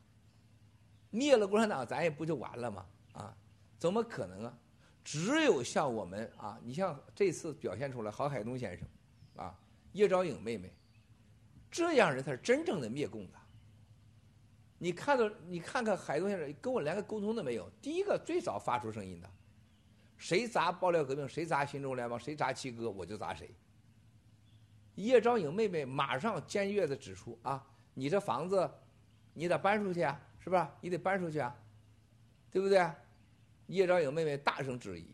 灭了共产党，咱也不就完了吗？啊，怎么可能啊？只有像我们啊，你像这次表现出来，郝海东先生，啊，叶兆颖妹妹，这样人才是真正的灭共的。你看到，你看看海东先生跟我连个沟通都没有。第一个最早发出声音的，谁砸爆料革命，谁砸新中国联邦，谁砸七哥，我就砸谁。叶兆颖妹妹马上尖锐的指出啊，你这房子，你得搬出去啊，是吧？你得搬出去啊，对不对？叶兆颖妹妹大声质疑。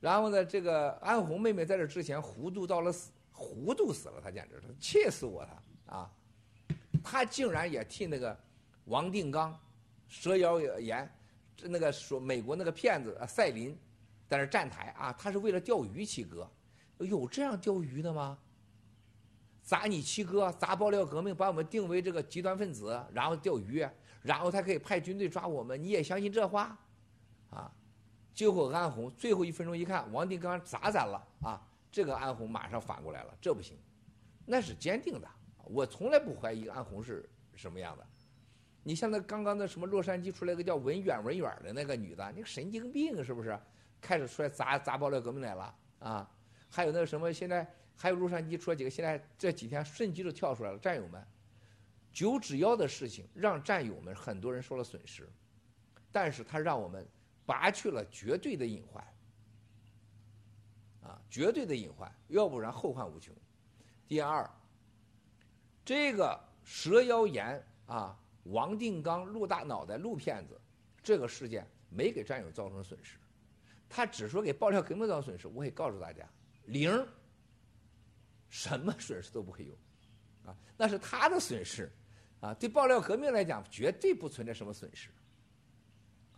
然后呢，这个安红妹妹在这之前糊涂到了死，糊涂死了，她简直是气死我了啊！他竟然也替那个王定刚蛇妖言，那个说美国那个骗子赛林在那站台啊，他是为了钓鱼，七哥有这样钓鱼的吗？砸你七哥，砸爆料革命，把我们定为这个极端分子，然后钓鱼，然后他可以派军队抓我们，你也相信这话？啊！结果安红最后一分钟一看，王定刚砸咱了啊！这个安红马上反过来了，这不行，那是坚定的。我从来不怀疑安红是什么样的。你像那刚刚那什么洛杉矶出来个叫文远文远的那个女的，你神经病是不是？开始出来砸砸爆料革命来了啊！还有那个什么现在。还有洛杉矶出来几个，现在这几天瞬间就跳出来了。战友们，九指妖的事情让战友们很多人受了损失，但是他让我们拔去了绝对的隐患，啊，绝对的隐患，要不然后患无穷。第二，这个蛇妖言啊，王定刚露大脑袋露骗子，这个事件没给战友造成损失，他只说给爆料革命造成损失。我可以告诉大家，零。什么损失都不会有，啊，那是他的损失，啊，对爆料革命来讲绝对不存在什么损失，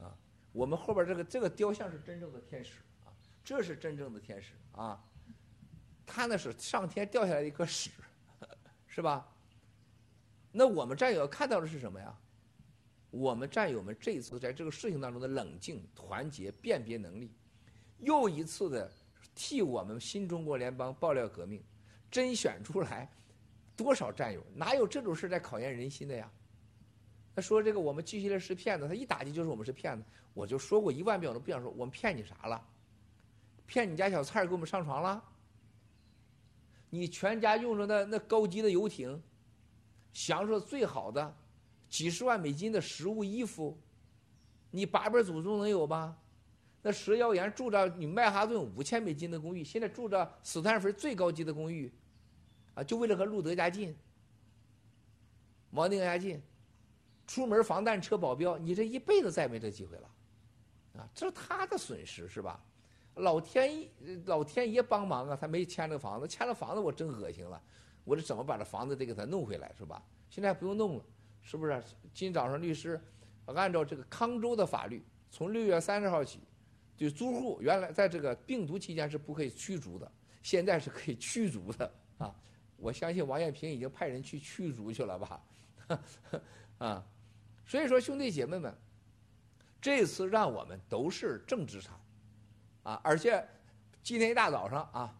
啊，我们后边这个这个雕像是真正的天使，啊，这是真正的天使，啊，他那是上天掉下来一颗屎，是吧？那我们战友看到的是什么呀？我们战友们这一次在这个事情当中的冷静、团结、辨别能力，又一次的替我们新中国联邦爆料革命。甄选出来多少战友？哪有这种事在考验人心的呀？他说这个我们继续的是骗子，他一打击就是我们是骗子。我就说过一万遍，我都不想说，我们骗你啥了？骗你家小蔡儿给我们上床了？你全家用着那那高级的游艇，享受最好的几十万美金的食物衣服，你八辈祖宗能有吗？那蛇妖岩住着你曼哈顿五千美金的公寓，现在住着斯坦福最高级的公寓，啊，就为了和路德家近，王定家近，出门防弹车保镖，你这一辈子再没这机会了，啊，这是他的损失是吧？老天老天爷帮忙啊，他没签这房子，签了房子我真恶心了，我这怎么把这房子得给他弄回来是吧？现在不用弄了，是不是？今早上律师按照这个康州的法律，从六月三十号起。就租户原来在这个病毒期间是不可以驱逐的，现在是可以驱逐的啊！我相信王艳平已经派人去驱逐去了吧？啊，所以说兄弟姐妹们，这次让我们都是正资产啊！而且今天一大早上啊，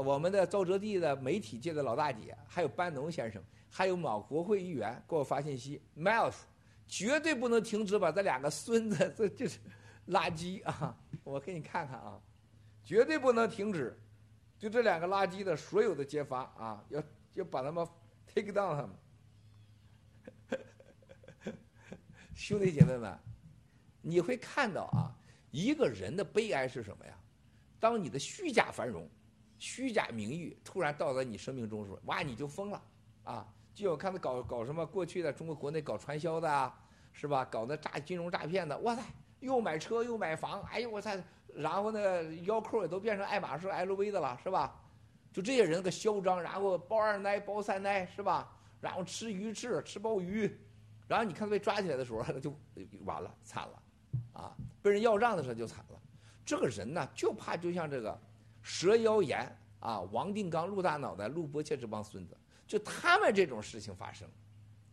我们的沼泽地的媒体界的老大姐，还有班农先生，还有某国会议员给我发信息，Miles 绝对不能停止把这两个孙子，这就是。垃圾啊！我给你看看啊，绝对不能停止，就这两个垃圾的所有的揭发啊，要要把他们 take down 他们。兄弟姐妹们，你会看到啊，一个人的悲哀是什么呀？当你的虚假繁荣、虚假名誉突然到了你生命中时候，哇，你就疯了啊！就我看他搞搞什么过去的中国国内搞传销的啊，是吧？搞那诈金融诈骗的，哇塞！又买车又买房，哎呦我操！然后那腰扣也都变成爱马仕、LV 的了，是吧？就这些人个嚣张，然后包二奶、包三奶，是吧？然后吃鱼翅、吃鲍鱼，然后你看被抓起来的时候，就完了，惨了，啊！被人要账的时候就惨了。这个人呢，就怕就像这个蛇妖言啊、王定刚、陆大脑袋、陆伯切这帮孙子，就他们这种事情发生，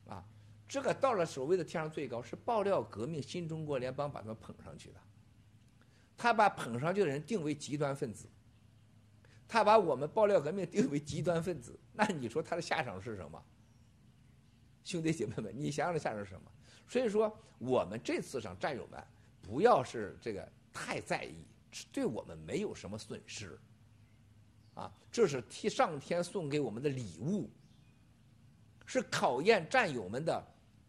啊。这个到了所谓的天上最高，是爆料革命新中国联邦把他们捧上去的。他把捧上去的人定为极端分子，他把我们爆料革命定为极端分子，那你说他的下场是什么？兄弟姐妹们，你想想下场是什么？所以说，我们这次上战友们不要是这个太在意，对我们没有什么损失。啊，这是替上天送给我们的礼物，是考验战友们的。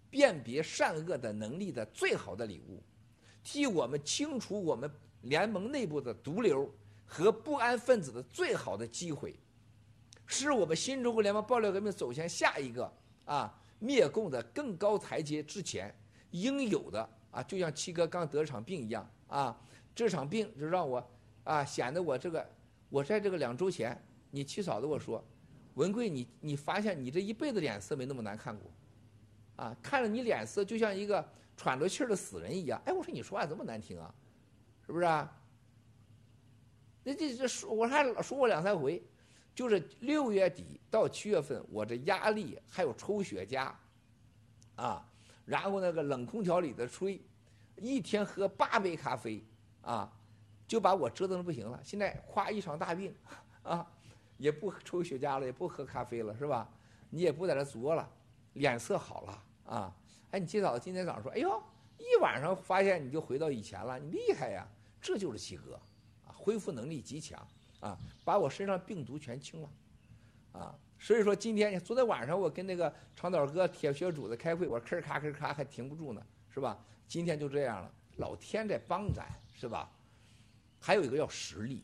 辨别善恶的能力的最好的礼物，替我们清除我们联盟内部的毒瘤和不安分子的最好的机会，是我们新中国联盟爆料革命走向下一个啊灭共的更高台阶之前应有的啊，就像七哥刚得了场病一样啊，这场病就让我啊显得我这个我在这个两周前，你七嫂子我说，文贵你你发现你这一辈子脸色没那么难看过，啊，看着你脸色就像一个喘着气儿的死人一样。哎，我说你说话这么难听啊，是不是啊？那这这说我还说过两三回。就是六月底到七月份，我这压力还有抽雪茄，啊，然后那个冷空调里的吹，一天喝八杯咖啡，啊，就把我折腾的不行了。现在夸一场大病，啊，也不抽雪茄了，也不喝咖啡了，是吧？你也不在这作了，脸色好了，啊，哎，你今早今天早上说，哎呦，一晚上发现你就回到以前了，你厉害呀！这就是七哥，啊，恢复能力极强。啊，把我身上病毒全清了，啊，所以说今天昨天晚上我跟那个长岛哥、铁血主子开会，我吭咔吭咔还停不住呢，是吧？今天就这样了，老天在帮咱，是吧？还有一个要实力，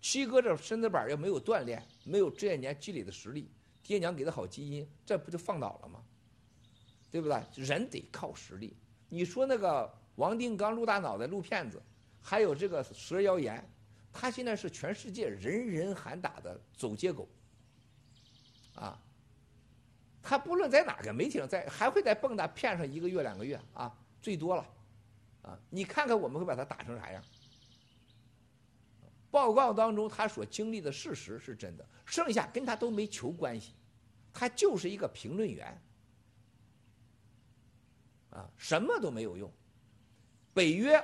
七哥这身子板要没有锻炼，没有这些年积累的实力，爹娘给的好基因，这不就放倒了吗？对不对？人得靠实力。你说那个王定刚、陆大脑袋、陆骗子，还有这个蛇妖言。他现在是全世界人人喊打的走街狗，啊，他不论在哪个媒体上，在还会在蹦跶骗上一个月两个月啊，最多了，啊，你看看我们会把他打成啥样？报告当中他所经历的事实是真的，剩下跟他都没球关系，他就是一个评论员，啊，什么都没有用。北约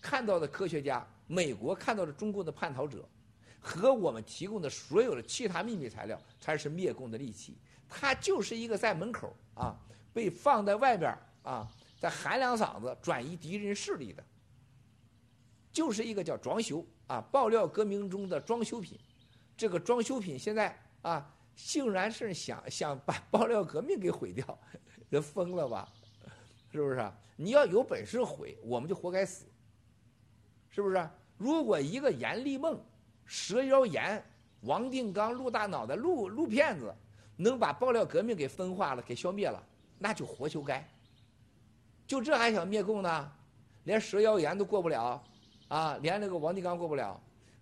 看到的科学家。美国看到的中共的叛逃者，和我们提供的所有的其他秘密材料，才是灭共的利器。他就是一个在门口啊，被放在外边啊，在喊两嗓子转移敌人势力的，就是一个叫装修啊，爆料革命中的装修品。这个装修品现在啊，竟然是想想把爆料革命给毁掉，这疯了吧？是不是？你要有本事毁，我们就活该死，是不是？如果一个阎立梦、蛇妖言、王定刚、陆大脑袋、陆陆骗子能把爆料革命给分化了、给消灭了，那就活就该。就这还想灭共呢？连蛇妖岩都过不了，啊，连那个王定刚过不了。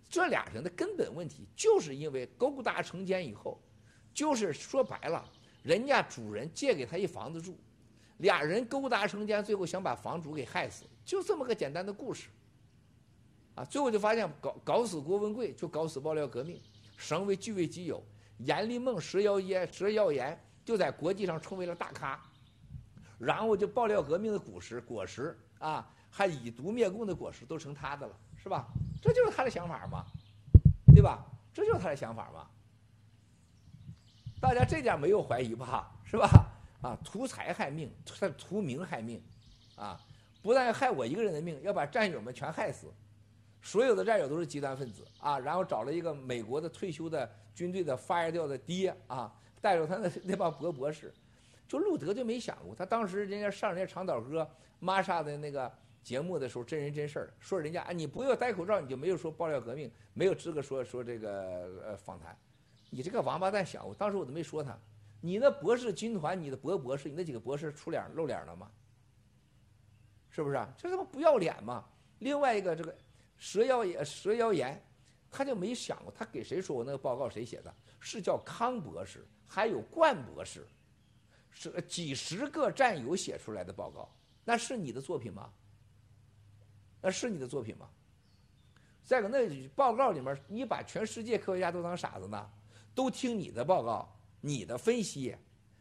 这俩人的根本问题就是因为勾搭成奸以后，就是说白了，人家主人借给他一房子住，俩人勾搭成奸，最后想把房主给害死，就这么个简单的故事。啊，最后就发现搞搞死郭文贵，就搞死爆料革命，省委据为己有。阎立梦、蛇妖言、蛇妖岩就在国际上成为了大咖，然后就爆料革命的果实果实啊，还以毒灭共的果实都成他的了，是吧？这就是他的想法嘛，对吧？这就是他的想法嘛。大家这点没有怀疑吧？是吧？啊，图财害命，图图名害命，啊，不但要害我一个人的命，要把战友们全害死。所有的战友都是极端分子啊，然后找了一个美国的退休的军队的 fire 掉的爹啊，带着他那那帮博博士，就路德就没想过，他当时人家上人家长岛哥玛莎的那个节目的时候，真人真事儿，说人家啊，你不要戴口罩，你就没有说爆料革命，没有资格说说这个呃访谈，你这个王八蛋想过，当时我都没说他，你那博士军团，你的博博士，你那几个博士出脸露脸了吗？是不是啊？这他妈不要脸嘛！另外一个这个。蛇妖言，蛇妖言，他就没想过，他给谁说过那个报告？谁写的？是叫康博士，还有冠博士，是几十个战友写出来的报告，那是你的作品吗？那是你的作品吗？再个，那报告里面，你把全世界科学家都当傻子呢？都听你的报告，你的分析，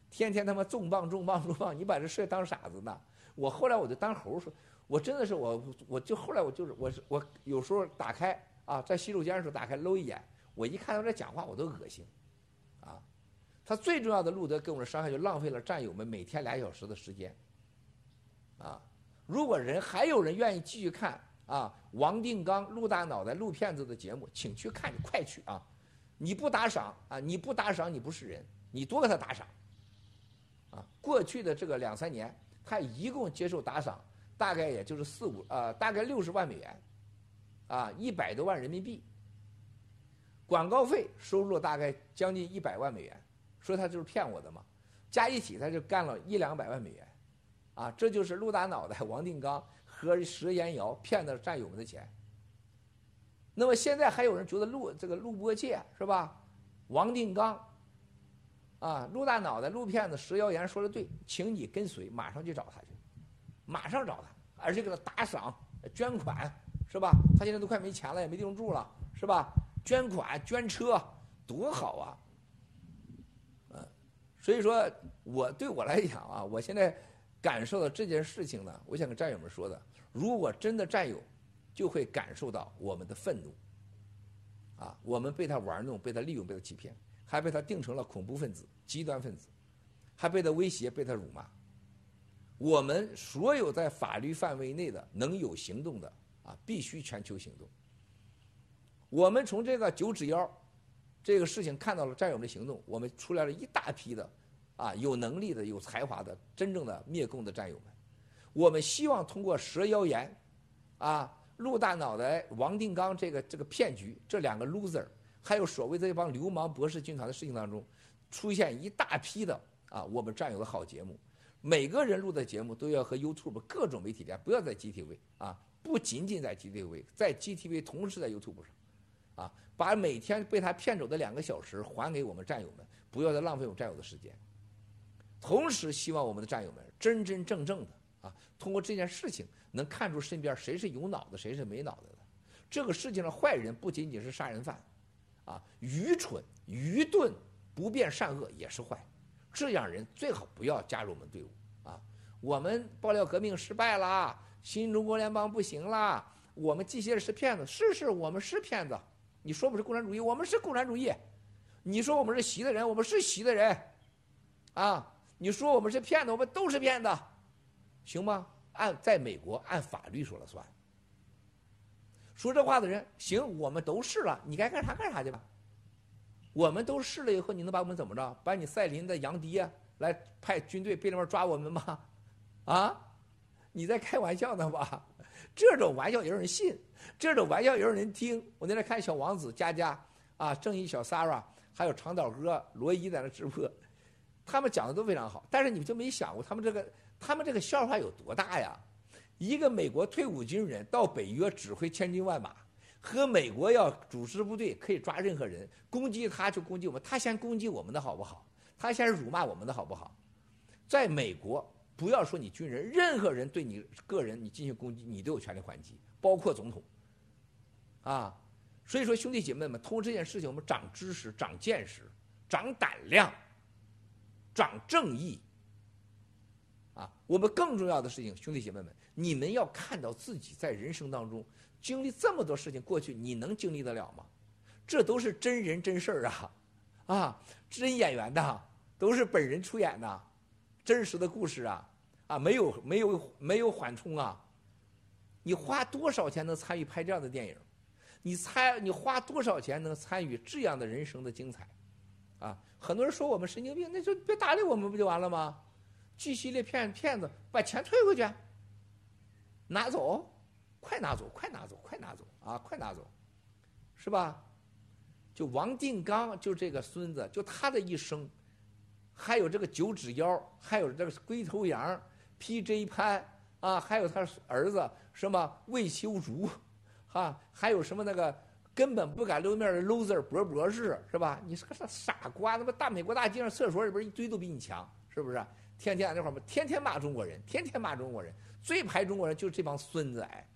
天天他妈重磅重磅重磅，你把这事当傻子呢？我后来我就当猴说。我真的是我，我就后来我就是我是我有时候打开啊，在洗手间的时候打开搂一眼，我一看到这讲话我都恶心，他最重要的路德给我们的伤害就浪费了战友们每天俩小时的时间，啊，如果人还有人愿意继续看啊，王定刚、陆大脑袋、陆骗子的节目，请去看，你快去啊，你不打赏啊，你不打赏你不是人，你多给他打赏，啊，过去的这个两三年，他一共接受打赏。大概也就是四五呃，大概六十万美元，啊，一百多万人民币。广告费收入大概将近一百万美元，说他就是骗我的嘛，加一起他就干了一两百万美元，啊，这就是陆大脑袋王定刚和石岩瑶骗的战友们的钱。那么现在还有人觉得陆这个陆波界是吧？王定刚，啊，陆大脑袋、陆骗子、石谣言说的对，请你跟随，马上去找他去，马上找他，而且给他打赏、捐款，是吧？他现在都快没钱了，也没地方住了，是吧？捐款、捐车，多好啊！所以说，我对我来讲啊，我现在感受到这件事情呢，我想跟战友们说的，如果真的战友，就会感受到我们的愤怒。啊，我们被他玩弄，被他利用，被他欺骗，还被他定成了恐怖分子、极端分子，还被他威胁，被他辱骂。我们所有在法律范围内的能有行动的啊，必须全球行动。我们从这个九指妖这个事情看到了战友们的行动，我们出来了一大批的啊有能力的、有才华的、真正的灭共的战友们。我们希望通过蛇妖言啊。陆大脑袋、王定刚这个这个骗局，这两个 loser，还有所谓这帮流氓博士军团的事情当中，出现一大批的啊，我们战友的好节目，每个人录的节目都要和 YouTube 各种媒体连，不要在 GTV 啊，不仅仅在 GTV，在 GTV 同时在 YouTube 上，啊，把每天被他骗走的两个小时还给我们战友们，不要再浪费我们战友的时间。同时，希望我们的战友们真真正正的啊，通过这件事情。能看出身边谁是有脑子，谁是没脑子的。这个世界上坏人不仅仅是杀人犯，啊，愚蠢、愚钝、不辨善恶也是坏。这样人最好不要加入我们队伍啊！我们爆料革命失败了，新中国联邦不行了，我们这些人是骗子。是是，我们是骗子。你说我们是共产主义，我们是共产主义。你说我们是习的人，我们是习的人。啊，你说我们是骗子，我们都是骗子，行吗？按在美国按法律说了算。说这话的人，行，我们都试了，你该干啥干啥去吧。我们都试了以后，你能把我们怎么着？把你赛林的杨迪来派军队背那边抓我们吗？啊？你在开玩笑呢吧？这种玩笑也有人信，这种玩笑也有人听。我在那看小王子、佳佳啊、正义小 s a r a 还有长岛哥罗伊在那直播，他们讲的都非常好。但是你们就没想过，他们这个。他们这个笑话有多大呀？一个美国退伍军人到北约指挥千军万马，和美国要组织部队可以抓任何人，攻击他就攻击我们，他先攻击我们的好不好？他先辱骂我们的好不好？在美国，不要说你军人，任何人对你个人你进行攻击，你都有权利还击，包括总统。啊，所以说兄弟姐妹们，通过这件事情，我们长知识、长见识、长胆量、长正义。啊，我们更重要的事情，兄弟姐妹们，你们要看到自己在人生当中经历这么多事情，过去你能经历得了吗？这都是真人真事儿啊，啊，真演员的，都是本人出演的，真实的故事啊，啊，没有没有没有缓冲啊，你花多少钱能参与拍这样的电影？你参你花多少钱能参与这样的人生的精彩？啊，很多人说我们神经病，那就别搭理我们不就完了吗？G 系列骗骗子，把钱退回去，拿走，快拿走，快拿走，快拿走啊，快拿走，是吧？就王定刚，就这个孙子，就他的一生，还有这个九指妖，还有这个龟头羊，PJ 潘啊，还有他儿子什么魏修竹，啊，还有什么那个根本不敢露面的 loser 博博士，是吧？你是个傻瓜，那么大美国大街上厕所里边一堆都比你强，是不是？天天在那块儿，天天骂中国人，天天骂中国人，最排中国人就是这帮孙子哎！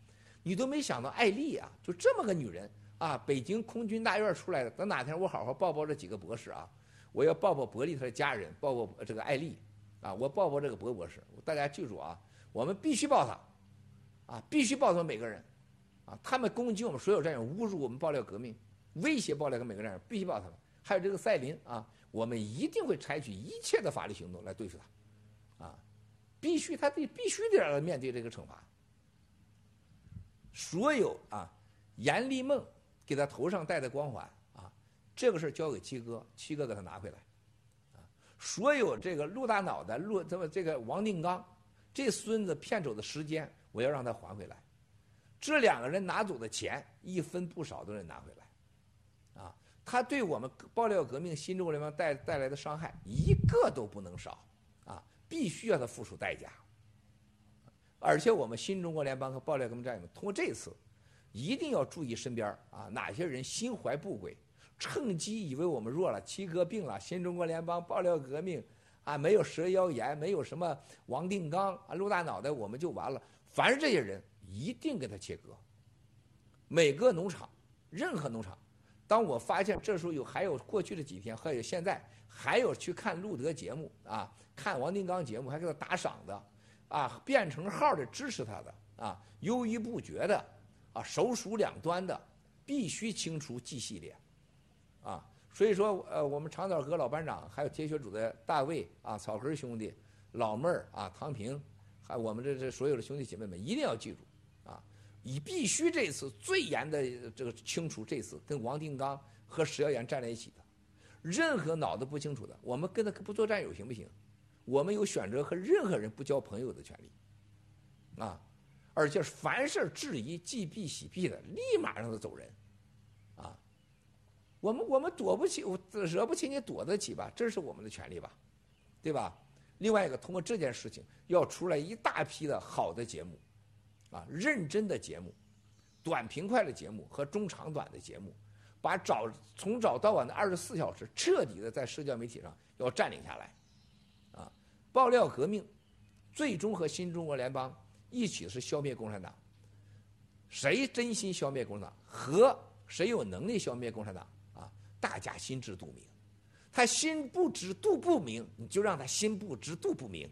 你都没想到艾丽啊，就这么个女人啊，北京空军大院出来的。等哪天我好好抱抱这几个博士啊，我要抱抱伯利他的家人，抱抱这个艾丽啊，我抱抱这个博博士。大家记住啊，我们必须抱他啊，必须抱他们每个人啊！他们攻击我们所有战友，侮辱我们爆料革命，威胁爆料革命每个战友，必须抱他们。还有这个赛林啊，我们一定会采取一切的法律行动来对付他。啊必须，他得必须得让他面对这个惩罚。所有啊，严立梦给他头上戴的光环，这个事交给七哥，七哥给他拿回来。啊，所有这个陆大脑袋、陆这么这个王定刚，这孙子骗走的时间，我要让他还回来。这两个人拿走的钱，一分不少都得拿回来。啊，他对我们爆料革命、新中国联邦带带来的伤害，一个都不能少，啊，必须要他付出代价。而且我们新中国联邦和爆料革命战友们，通过这次，一定要注意身边啊哪些人心怀不轨，趁机以为我们弱了，七哥病了，新中国联邦爆料革命啊没有蛇妖炎，没有什么王定刚啊陆大脑袋，我们就完了。凡是这些人，一定给他切割。每个农场，任何农场。当我发现这时候有还有过去的几天，还有现在还有去看路德节目啊，看王定刚节目还给他打赏的，啊，变成号的支持他的啊，犹豫不决的啊，手鼠两端的，必须清除 G 系列，所以说呃，我们长枣哥老班长，还有铁血组的大卫啊，草根兄弟，老妹儿啊，唐平，还我们这这所有的兄弟姐妹们，一定要记住。啊你必须这次最严的这个清除，这次跟王定刚和石耀岩站在一起的，任何脑子不清楚的，我们跟他不做战友行不行？我们有选择和任何人不交朋友的权利，啊，而且凡是质疑、忌避、喜避的，立马让他走人，我们我们躲不起，我惹不起你躲得起吧？这是我们的权利吧，对吧？另外一个，通过这件事情要出来一大批的好的节目。啊，认真的节目，短平快的节目和中长短的节目，把早从早到晚的二十四小时彻底的在社交媒体上要占领下来，啊，爆料革命，最终和新中国联邦一起是消灭共产党。谁真心消灭共产党，和谁有能力消灭共产党？大家心知肚明。他心不知肚不明，你就让他心不知肚不明。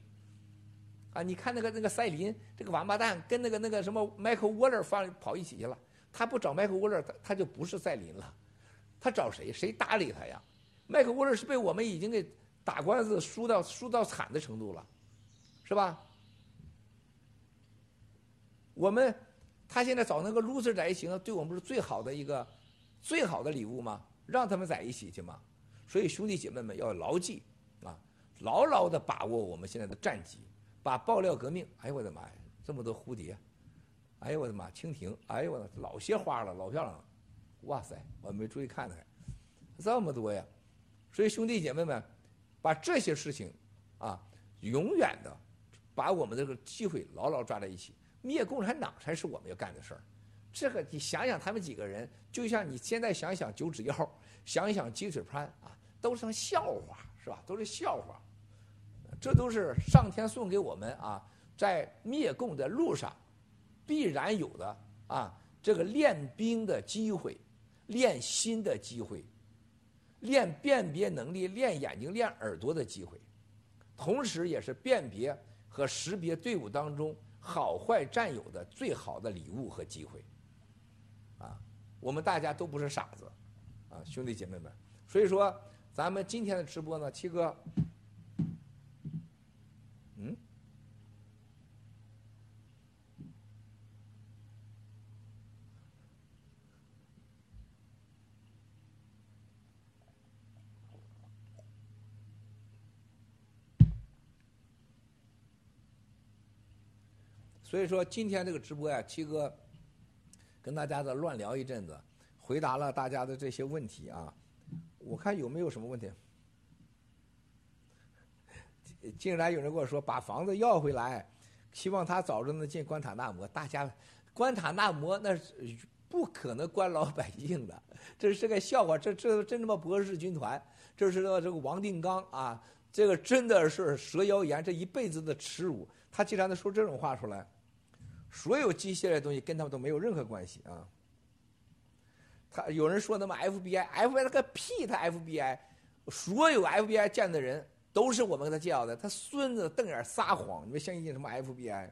啊，你看那个那个赛琳这个王八蛋跟那个那个什么 Michael Waller 放跑一起去了，他不找 Michael Waller，他他就不是赛琳了，他找谁？谁搭理他呀？？Michael Waller 是被我们已经给打官司输到输到惨的程度了，是吧？我们他现在找那个 loser 在一起，对我们是最好的一个最好的礼物吗？让他们在一起去嘛？所以兄弟姐妹们要牢记啊，牢牢的把握我们现在的战绩。把爆料革命，哎呦我的妈呀，这么多蝴蝶，哎呦我的妈，蜻蜓，哎呦我的老些花了，老漂亮了，哇塞，我没注意看呢，这么多呀，所以兄弟姐妹们，把这些事情啊，永远的把我们这个机会牢牢抓在一起，灭共产党才是我们要干的事儿。这个你想想，他们几个人，就像你现在想想九指妖，想想鸡腿潘啊，都成笑话是吧？都是笑话。这都是上天送给我们啊，在灭共的路上必然有的啊，这个练兵的机会，练心的机会，练辨别能力、练眼睛、练耳朵的机会，同时也是辨别和识别队伍当中好坏战友的最好的礼物和机会。我们大家都不是傻子，啊，兄弟姐妹们，所以说咱们今天的直播呢，七哥。嗯所以说今天这个直播呀，七哥跟大家的乱聊一阵子，回答了大家的这些问题啊。我看有没有什么问题？竟然有人跟我说把房子要回来，希望他早日能进关塔那摩。大家，关塔那摩那是不可能关老百姓的，这是个笑话。这这真他妈博士军团，这是这个王定刚啊，这个真的是蛇妖言，这一辈子的耻辱。他竟然能说这种话出来。所有机械类东西跟他们都没有任何关系啊！他有人说他妈 FBI，FBI 个屁！他 FBI，所有 FBI 见的人都是我们给他介绍的。他孙子瞪眼撒谎，你们相信什么 FBI？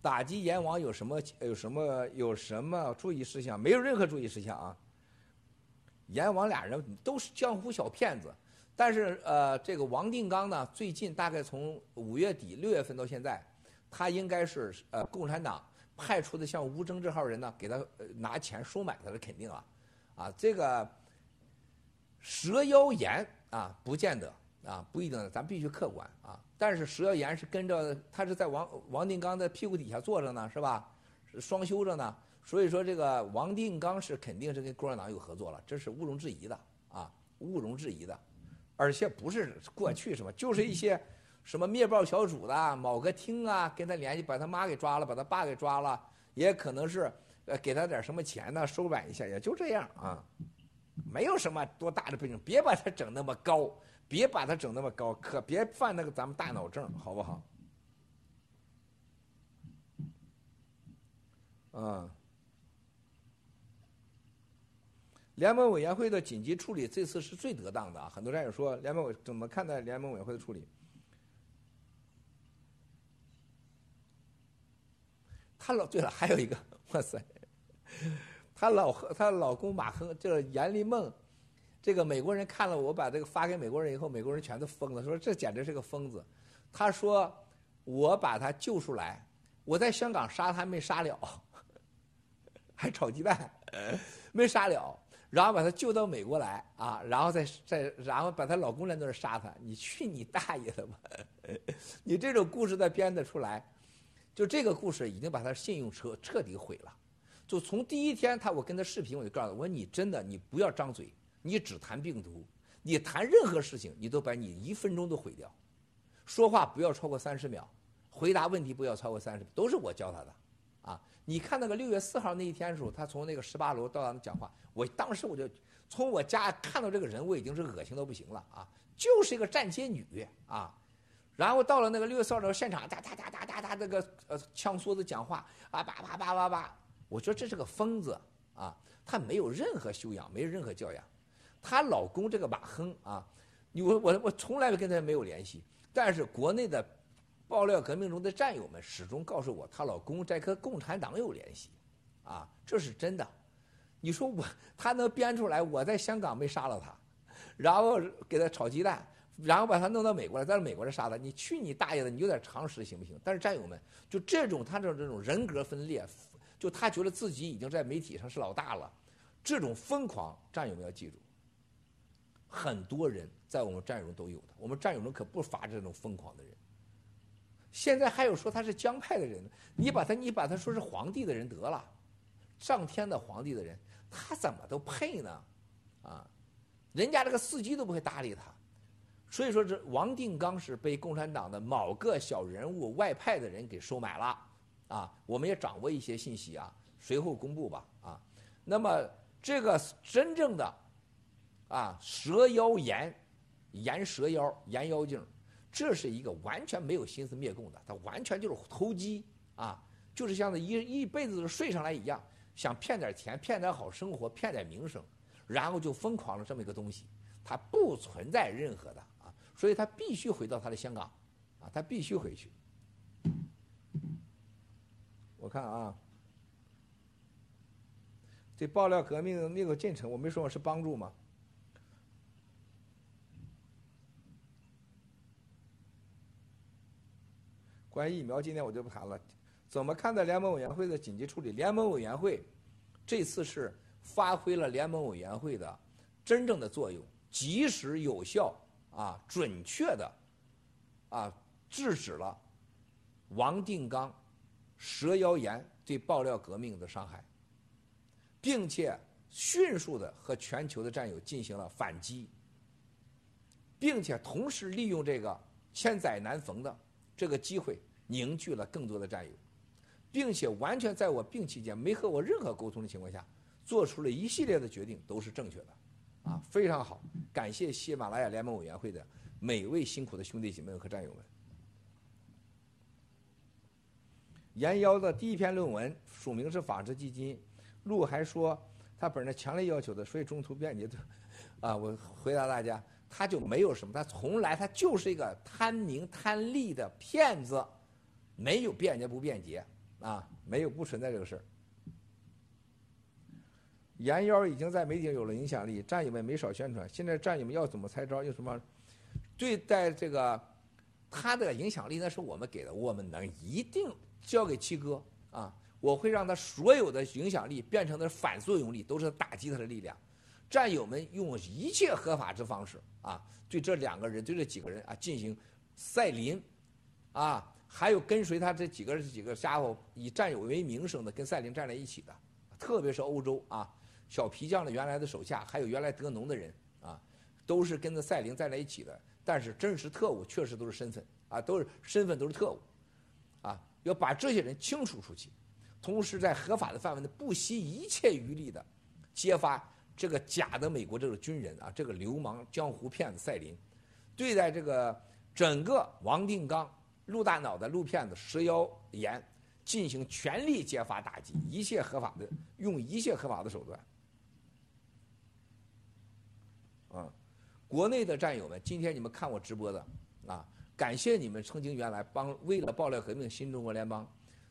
打击阎王有什么有什么有什么注意事项？没有任何注意事项啊！阎王俩人都是江湖小骗子，但是呃，这个王定刚呢，最近大概从五月底六月份到现在。他应该是呃共产党派出的像吴征这号人呢，给他拿钱收买他是肯定啊，啊这个蛇妖岩啊不见得啊不一定，咱必须客观啊。但是蛇妖岩是跟着他是在王王定刚的屁股底下坐着呢是吧？双休着呢。所以说，这个王定刚是肯定是跟共产党有合作了，这是毋庸置疑的啊，毋庸置疑的。而且不是过去什么，就是一些什么灭暴小组的某个厅啊，跟他联系，把他妈给抓了，把他爸给抓了，也可能是呃给他点什么钱呢，收买一下，也就这样啊，没有什么多大的背景，别把他整那么高，别把他整那么高，可别犯那个咱们大脑症，好不好？啊。联盟委员会的紧急处理这次是最得当的啊！很多战友说，联盟委怎么看待联盟委员会的处理？他老对了，还有一个，哇塞，他老她老公马亨，这个严立梦，这个美国人看了我把这个发给美国人以后，美国人全都疯了，说这简直是个疯子。他说我把他救出来，我在香港杀他没杀了，还炒鸡蛋，没杀了。然后把她救到美国来啊，然后再再然后把她老公在那儿杀她，你去你大爷的吧！你这种故事再编得出来，就这个故事已经把他信用彻彻底毁了。就从第一天他我跟他视频我就告诉他，我说你真的你不要张嘴，你只谈病毒，你谈任何事情你都把你一分钟都毁掉，说话不要超过三十秒，回答问题不要超过三十，都是我教他的。啊你看那个六月四号那一天的时候，他从那个十八楼到那讲话，我当时我就从我家看到这个人，我已经是恶心到不行了啊！就是一个站街女啊，然后到了那个六月四号的现场，哒哒哒哒哒哒那个呃枪梭子讲话啊，叭叭叭叭叭，我觉得这是个疯子啊！他没有任何修养，没有任何教养。她老公这个马亨啊，我我我从来跟他没有联系，但是国内的。爆料革命中的战友们始终告诉我，她老公在和共产党有联系，啊，这是真的。你说我，他能编出来我在香港没杀了他，然后给他炒鸡蛋，然后把他弄到美国来，在美国来杀他？你去你大爷的！你有点常识行不行？但是战友们，就这种他这种这种人格分裂，就他觉得自己已经在媒体上是老大了，这种疯狂，战友们要记住，很多人在我们战友中都有的，我们战友中可不乏这种疯狂的人。现在还有说他是江派的人，你把他你把他说是皇帝的人得了，上天的皇帝的人，他怎么都配呢？啊，人家这个司机都不会搭理他，所以说这王定刚是被共产党的某个小人物外派的人给收买了，啊，我们也掌握一些信息啊，随后公布吧，啊，那么这个真正的啊蛇妖严，严蛇妖，严妖精。这是一个完全没有心思灭共的，他完全就是投机啊，就是像那一一辈子睡上来一样，想骗点钱、骗点好生活、骗点名声，然后就疯狂了这么一个东西，他不存在任何的，所以他必须回到他的香港，啊，他必须回去。我看啊，这爆料革命那个进程，我没说我是帮助吗？关于疫苗，今天我就不谈了。怎么看待联盟委员会的紧急处理？联盟委员会这次是发挥了联盟委员会的真正的作用，及时有效啊，准确的啊，制止了王定刚蛇妖言对爆料革命的伤害，并且迅速的和全球的战友进行了反击，并且同时利用这个千载难逢的。这个机会凝聚了更多的战友，并且完全在我病期间没和我任何沟通的情况下，做出了一系列的决定，都是正确的，啊，非常好，感谢喜马拉雅联盟委员会的每位辛苦的兄弟姐妹和战友们。严幺的第一篇论文署名是法治基金，陆还说他本人强烈要求的，所以中途便捷的，啊，我回答大家。他就没有什么，他从来他就是一个贪名贪利的骗子，没有便捷不便捷啊，没有不存在这个事儿。严幺已经在媒体有了影响力，战友们没少宣传。现在战友们要怎么猜招？用什么对待这个他的影响力？那是我们给的，我们能一定交给七哥啊！我会让他所有的影响力变成的反作用力，都是打击他的力量。战友们用一切合法之方式啊，对这两个人，对这几个人啊进行赛林，啊还有跟随他这几个几个家伙以战友为名声的，跟赛琳站在一起的，特别是欧洲啊，小皮匠的原来的手下，还有原来德农的人啊，都是跟着赛琳在在一起的。但是真实特务确实都是身份啊，都是身份都是特务，啊，要把这些人清除出去，同时在合法的范围内不惜一切余力的揭发这个假的美国这个军人啊，这个流氓江湖骗子赛琳，对待这个整个王定刚。陆大脑袋陆骗子蛇妖岩进行全力揭发打击，一切合法的用一切合法的手段。啊，国内的战友们，今天你们看我直播的啊，感谢你们曾经原来帮为了爆料革命新中国联邦，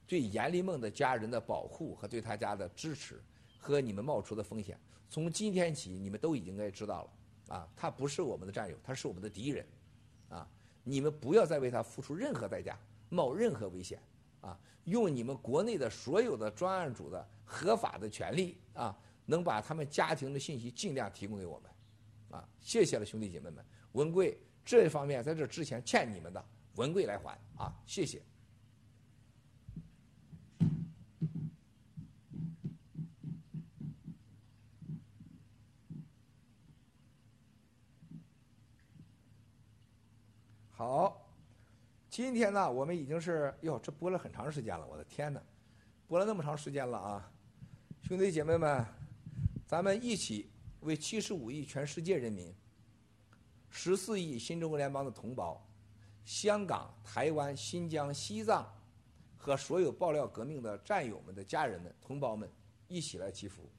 对严立梦的家人的保护和对他家的支持和你们冒出的风险，从今天起你们都已经该知道了啊，他不是我们的战友，他是我们的敌人，啊。你们不要再为他付出任何代价，冒任何危险，啊！用你们国内的所有的专案组的合法的权利啊，能把他们家庭的信息尽量提供给我们，啊！谢谢了，兄弟姐妹们，文贵这方面在这之前欠你们的，文贵来还啊！谢谢。好，今天呢，我们已经是哟，这播了很长时间了，我的天哪，播了那么长时间了啊！兄弟姐妹们，咱们一起为七十五亿全世界人民、十四亿新中国联邦的同胞、香港、台湾、新疆、西藏和所有爆料革命的战友们的家人们、同胞们一起来祈福，